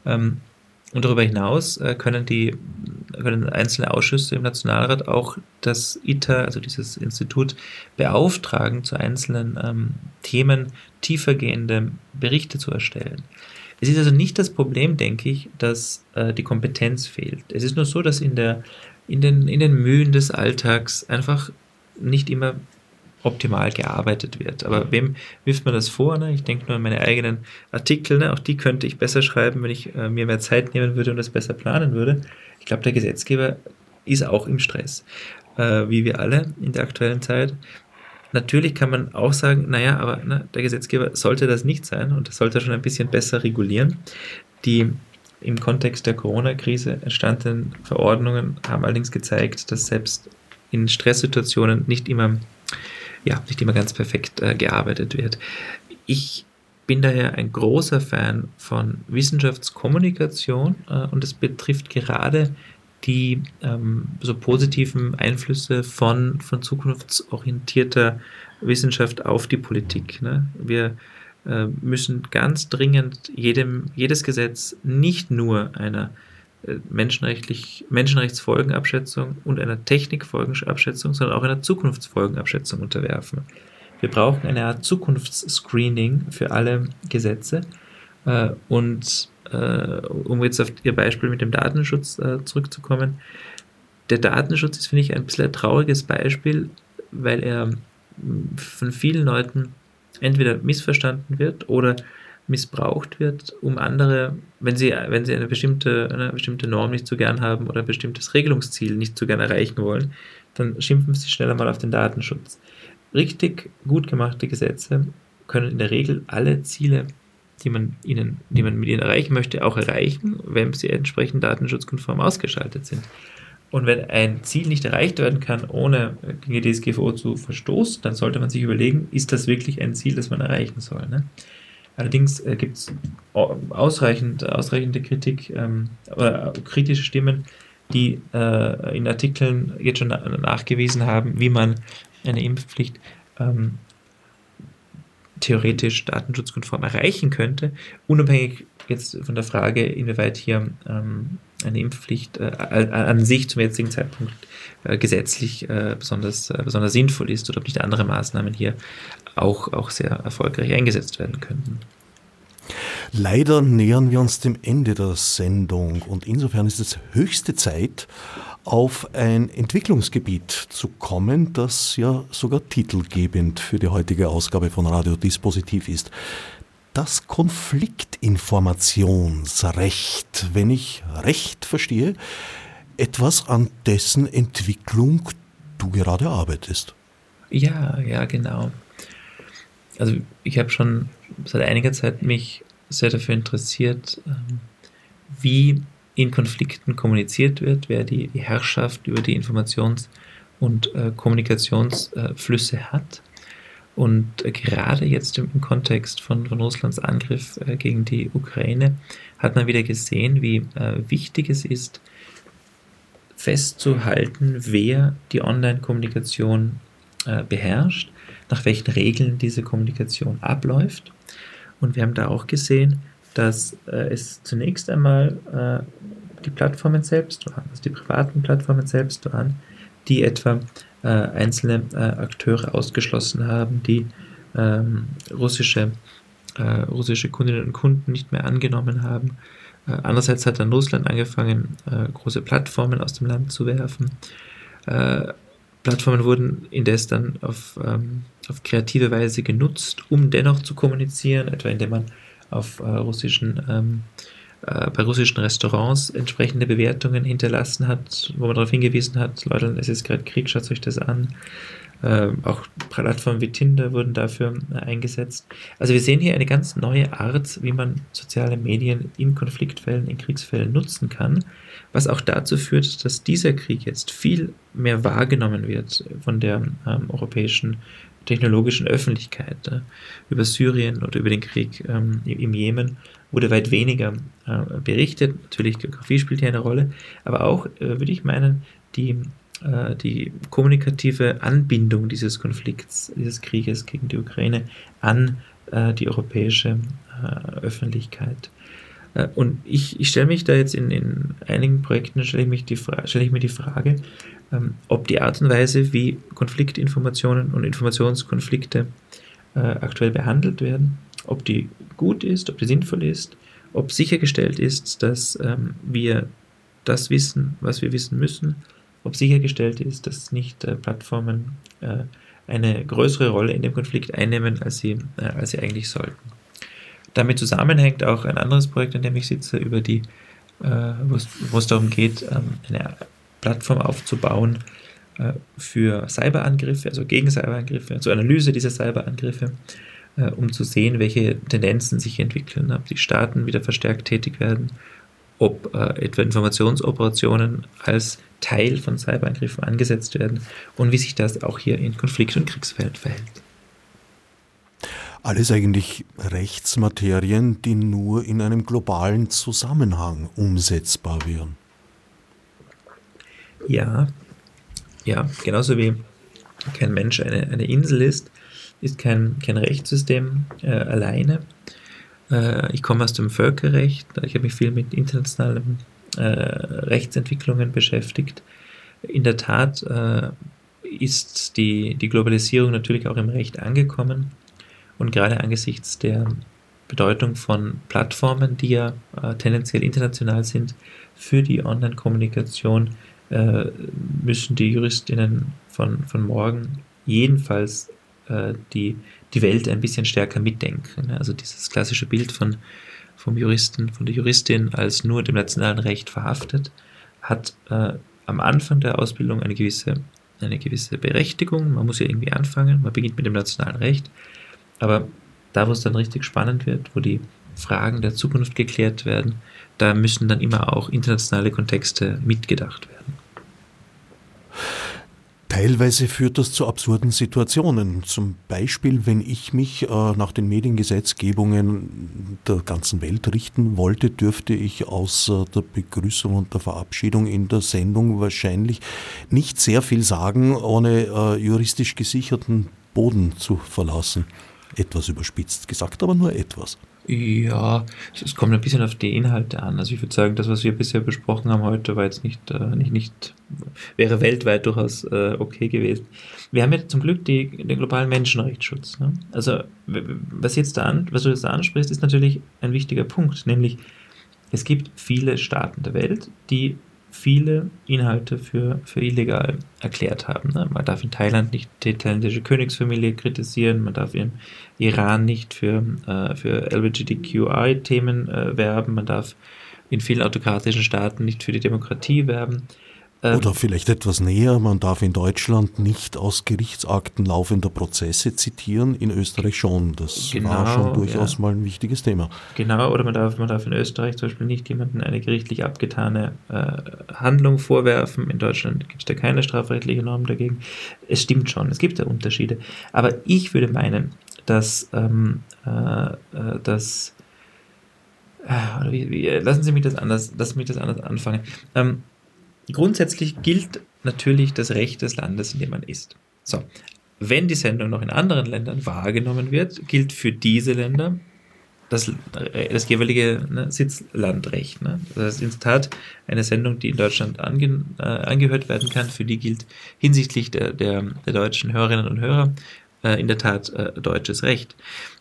Ähm, und darüber hinaus äh, können die können einzelne Ausschüsse im Nationalrat auch das ITER, also dieses Institut, beauftragen, zu einzelnen ähm, Themen tiefergehende Berichte zu erstellen. Es ist also nicht das Problem, denke ich, dass äh, die Kompetenz fehlt. Es ist nur so, dass in, der, in, den, in den Mühen des Alltags einfach nicht immer optimal gearbeitet wird. Aber wem wirft man das vor? Ne? Ich denke nur an meine eigenen Artikel. Ne? Auch die könnte ich besser schreiben, wenn ich äh, mir mehr Zeit nehmen würde und das besser planen würde. Ich glaube, der Gesetzgeber ist auch im Stress, äh, wie wir alle in der aktuellen Zeit. Natürlich kann man auch sagen, naja, aber ne, der Gesetzgeber sollte das nicht sein und das sollte schon ein bisschen besser regulieren. Die im Kontext der Corona-Krise entstandenen Verordnungen haben allerdings gezeigt, dass selbst in Stresssituationen nicht immer ja, nicht immer ganz perfekt äh, gearbeitet wird. Ich bin daher ein großer Fan von Wissenschaftskommunikation äh, und es betrifft gerade die ähm, so positiven Einflüsse von, von zukunftsorientierter Wissenschaft auf die Politik. Ne? Wir äh, müssen ganz dringend jedem, jedes Gesetz nicht nur einer äh, menschenrechtlich, Menschenrechtsfolgenabschätzung und einer Technikfolgenabschätzung, sondern auch einer Zukunftsfolgenabschätzung unterwerfen. Wir brauchen eine Art Zukunftsscreening für alle Gesetze. Äh, und äh, um jetzt auf Ihr Beispiel mit dem Datenschutz zurückzukommen, der Datenschutz ist, finde ich, ein bisschen ein trauriges Beispiel, weil er von vielen Leuten entweder missverstanden wird oder missbraucht wird, um andere, wenn sie, wenn sie eine bestimmte, eine bestimmte Norm nicht so gern haben oder ein bestimmtes Regelungsziel nicht so gern erreichen wollen, dann schimpfen sie schneller mal auf den Datenschutz. Richtig gut gemachte Gesetze können in der Regel alle Ziele, die man, ihnen, die man mit ihnen erreichen möchte, auch erreichen, wenn sie entsprechend datenschutzkonform ausgeschaltet sind. Und wenn ein Ziel nicht erreicht werden kann, ohne gegen die DSGVO zu verstoßen, dann sollte man sich überlegen, ist das wirklich ein Ziel, das man erreichen soll. Ne? Allerdings äh, gibt es ausreichend, ausreichende Kritik ähm, oder kritische Stimmen, die äh, in Artikeln jetzt schon nachgewiesen haben, wie man eine Impfpflicht ähm, theoretisch datenschutzkonform erreichen könnte, unabhängig jetzt von der Frage, inwieweit hier ähm, eine Impfpflicht äh, an sich zum jetzigen Zeitpunkt äh, gesetzlich äh, besonders, äh, besonders sinnvoll ist oder ob nicht andere Maßnahmen hier auch, auch sehr erfolgreich eingesetzt werden könnten. Leider nähern wir uns dem Ende der Sendung und insofern ist es höchste Zeit, auf ein Entwicklungsgebiet zu kommen, das ja sogar titelgebend für die heutige Ausgabe von Radio Dispositiv ist. Das Konfliktinformationsrecht, wenn ich recht verstehe, etwas an dessen Entwicklung du gerade arbeitest. Ja, ja, genau also ich habe schon seit einiger Zeit mich sehr dafür interessiert, ähm, wie in Konflikten kommuniziert wird, wer die, Herrschaft über die Informations- und äh, Kommunikationsflüsse hat. Und äh, gerade jetzt im, im, Kontext von, von Russlands Angriff äh, gegen die Ukraine hat man wieder gesehen, wie wichtig es ist, festzuhalten, wer die Online-Kommunikation beherrscht, nach welchen Regeln diese Kommunikation abläuft. Und wir haben da auch gesehen, dass äh, es zunächst einmal äh, die Plattformen selbst waren, also die privaten Plattformen selbst waren, die etwa äh, einzelne äh, Akteure ausgeschlossen haben, die ähm, russische, äh, russische Kundinnen und Kunden nicht mehr angenommen haben. Äh, andererseits hat dann Russland angefangen, große Plattformen aus dem Land zu werfen. Plattformen wurden indes dann auf, ähm, auf kreative Weise genutzt, um dennoch zu kommunizieren, etwa indem man auf äh, russischen, ähm, äh, bei russischen Restaurants entsprechende Bewertungen hinterlassen hat, wo man darauf hingewiesen hat, Leute, es ist gerade Krieg, schaut euch das an. Äh, auch Plattformen wie Tinder wurden dafür äh, eingesetzt. Also wir sehen hier eine ganz neue Art, wie man soziale Medien in Konfliktfällen, in Kriegsfällen nutzen kann, was auch dazu führt, dass dieser Krieg jetzt viel mehr wahrgenommen wird von der ähm, europäischen technologischen Öffentlichkeit. Äh, über Syrien oder über den Krieg ähm, im Jemen wurde weit weniger äh, berichtet. Natürlich, Geografie spielt hier eine Rolle, aber auch, äh, würde ich meinen, die äh, die kommunikative Anbindung dieses Konflikts, dieses Krieges gegen die Ukraine an äh, die europäische äh, Öffentlichkeit. Und ich, ich stelle mich da jetzt in, in einigen Projekten, stelle ich, mich die stelle ich mir die Frage, ähm, ob die Art und Weise, wie Konfliktinformationen und Informationskonflikte äh, aktuell behandelt werden, ob die gut ist, ob die sinnvoll ist, ob sichergestellt ist, dass ähm, wir das wissen, was wir wissen müssen, ob sichergestellt ist, dass nicht äh, Plattformen äh, eine größere Rolle in dem Konflikt einnehmen, als sie, äh, als sie eigentlich sollten. Damit zusammenhängt auch ein anderes Projekt, an dem ich sitze, über die, äh, wo es darum geht, ähm, eine Plattform aufzubauen äh, für Cyberangriffe, also gegen Cyberangriffe, zur Analyse dieser Cyberangriffe, äh, um zu sehen, welche Tendenzen sich entwickeln, ob die Staaten wieder verstärkt tätig werden, ob äh, etwa Informationsoperationen als Teil von Cyberangriffen angesetzt werden und wie sich das auch hier in Konflikt- und Kriegsfällen verhält. Alles eigentlich Rechtsmaterien, die nur in einem globalen Zusammenhang umsetzbar wären. Ja, ja, genauso wie kein Mensch eine, eine Insel ist, ist kein, kein Rechtssystem äh, alleine. Äh, ich komme aus dem Völkerrecht, ich habe mich viel mit internationalen äh, Rechtsentwicklungen beschäftigt. In der Tat äh, ist die, die Globalisierung natürlich auch im Recht angekommen. Und gerade angesichts der Bedeutung von Plattformen, die ja äh, tendenziell international sind, für die Online-Kommunikation äh, müssen die Juristinnen von, von morgen jedenfalls äh, die, die Welt ein bisschen stärker mitdenken. Also dieses klassische Bild von, vom Juristen, von der Juristin als nur dem nationalen Recht verhaftet, hat äh, am Anfang der Ausbildung eine gewisse, eine gewisse Berechtigung. Man muss ja irgendwie anfangen, man beginnt mit dem nationalen Recht aber da, wo es dann richtig spannend wird, wo die Fragen der Zukunft geklärt werden, da müssen dann immer auch internationale Kontexte mitgedacht werden. Teilweise führt das zu absurden Situationen. Zum Beispiel, wenn ich mich äh, nach den Mediengesetzgebungen der ganzen Welt richten wollte, dürfte ich außer der Begrüßung und der Verabschiedung in der Sendung wahrscheinlich nicht sehr viel sagen, ohne äh, juristisch gesicherten Boden zu verlassen. Etwas überspitzt gesagt, aber nur etwas. Ja, es kommt ein bisschen auf die Inhalte an. Also ich würde sagen, das, was wir bisher besprochen haben heute, war jetzt nicht, äh, nicht, nicht wäre weltweit durchaus äh, okay gewesen. Wir haben ja zum Glück die, den globalen Menschenrechtsschutz. Ne? Also was jetzt da an, was du jetzt da ansprichst, ist natürlich ein wichtiger Punkt, nämlich es gibt viele Staaten der Welt, die viele Inhalte für, für illegal erklärt haben. Ne? Man darf in Thailand nicht die thailändische Königsfamilie kritisieren, man darf im Iran nicht für, äh, für LGBTQI-Themen äh, werben, man darf in vielen autokratischen Staaten nicht für die Demokratie werben. Ähm, Oder vielleicht etwas näher, man darf in Deutschland nicht aus Gerichtsakten laufender Prozesse zitieren, in Österreich schon. Das genau, war schon durchaus ja. mal ein wichtiges Thema. Genau, oder man darf, man darf in Österreich zum Beispiel nicht jemandem eine gerichtlich abgetane äh, Handlung vorwerfen. In Deutschland gibt es da keine strafrechtliche Norm dagegen. Es stimmt schon, es gibt da Unterschiede. Aber ich würde meinen, dass, ähm, äh, äh dass äh, wie, wie, lassen Sie mich das anders, lassen mich das anders anfangen. Ähm, Grundsätzlich gilt natürlich das Recht des Landes, in dem man ist. So, wenn die Sendung noch in anderen Ländern wahrgenommen wird, gilt für diese Länder das, das jeweilige ne, Sitzlandrecht. Ne? Das ist in der Tat eine Sendung, die in Deutschland ange, äh, angehört werden kann, für die gilt hinsichtlich der, der, der deutschen Hörerinnen und Hörer äh, in der Tat äh, deutsches Recht.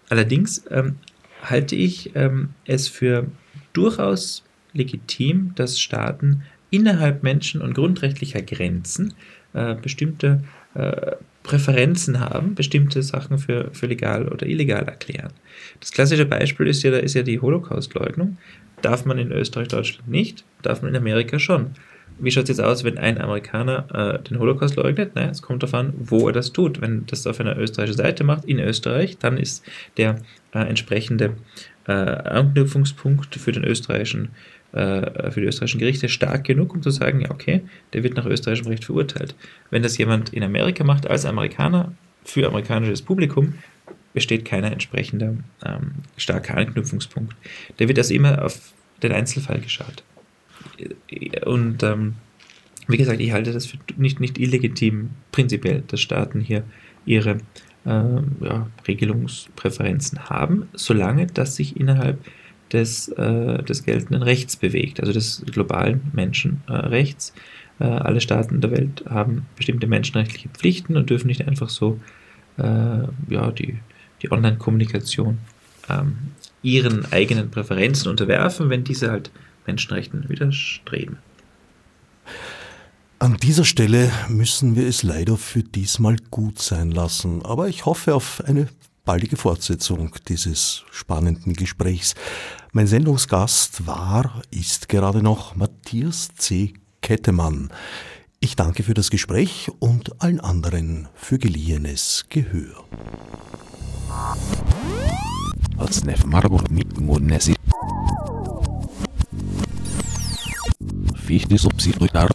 Allerdings ähm, halte ich ähm, es für durchaus legitim, dass Staaten innerhalb Menschen- und grundrechtlicher Grenzen äh, bestimmte äh, Präferenzen haben, bestimmte Sachen für, für legal oder illegal erklären. Das klassische Beispiel ist ja, ist ja die Holocaust-Leugnung. Darf man in Österreich, Deutschland nicht, darf man in Amerika schon. Wie schaut es jetzt aus, wenn ein Amerikaner äh, den Holocaust leugnet? Naja, es kommt darauf an, wo er das tut. Wenn das auf einer österreichischen Seite macht, in Österreich, dann ist der äh, entsprechende äh, Anknüpfungspunkt für den österreichischen äh, für die österreichischen Gerichte stark genug, um zu sagen, ja, okay, der wird nach österreichischem Recht verurteilt. Wenn das jemand in Amerika macht, als Amerikaner, für amerikanisches Publikum, besteht keiner entsprechender ähm, starker Anknüpfungspunkt. Der wird also immer auf den Einzelfall geschaut. Und ähm, wie gesagt, ich halte das für nicht, nicht illegitim, prinzipiell, dass Staaten hier ihre äh, ja, Regelungspräferenzen haben, solange das sich innerhalb des, äh, des geltenden Rechts bewegt, also des globalen Menschenrechts. Äh, alle Staaten der Welt haben bestimmte menschenrechtliche Pflichten und dürfen nicht einfach so äh, ja, die, die Online-Kommunikation ähm, ihren eigenen Präferenzen unterwerfen, wenn diese halt Menschenrechten widerstreben. An dieser Stelle müssen wir es leider für diesmal gut sein lassen, aber ich hoffe auf eine baldige Fortsetzung dieses spannenden Gesprächs. Mein Sendungsgast war, ist gerade noch Matthias C. Kettemann. Ich danke für das Gespräch und allen anderen für geliehenes Gehör. Fichte subsidiar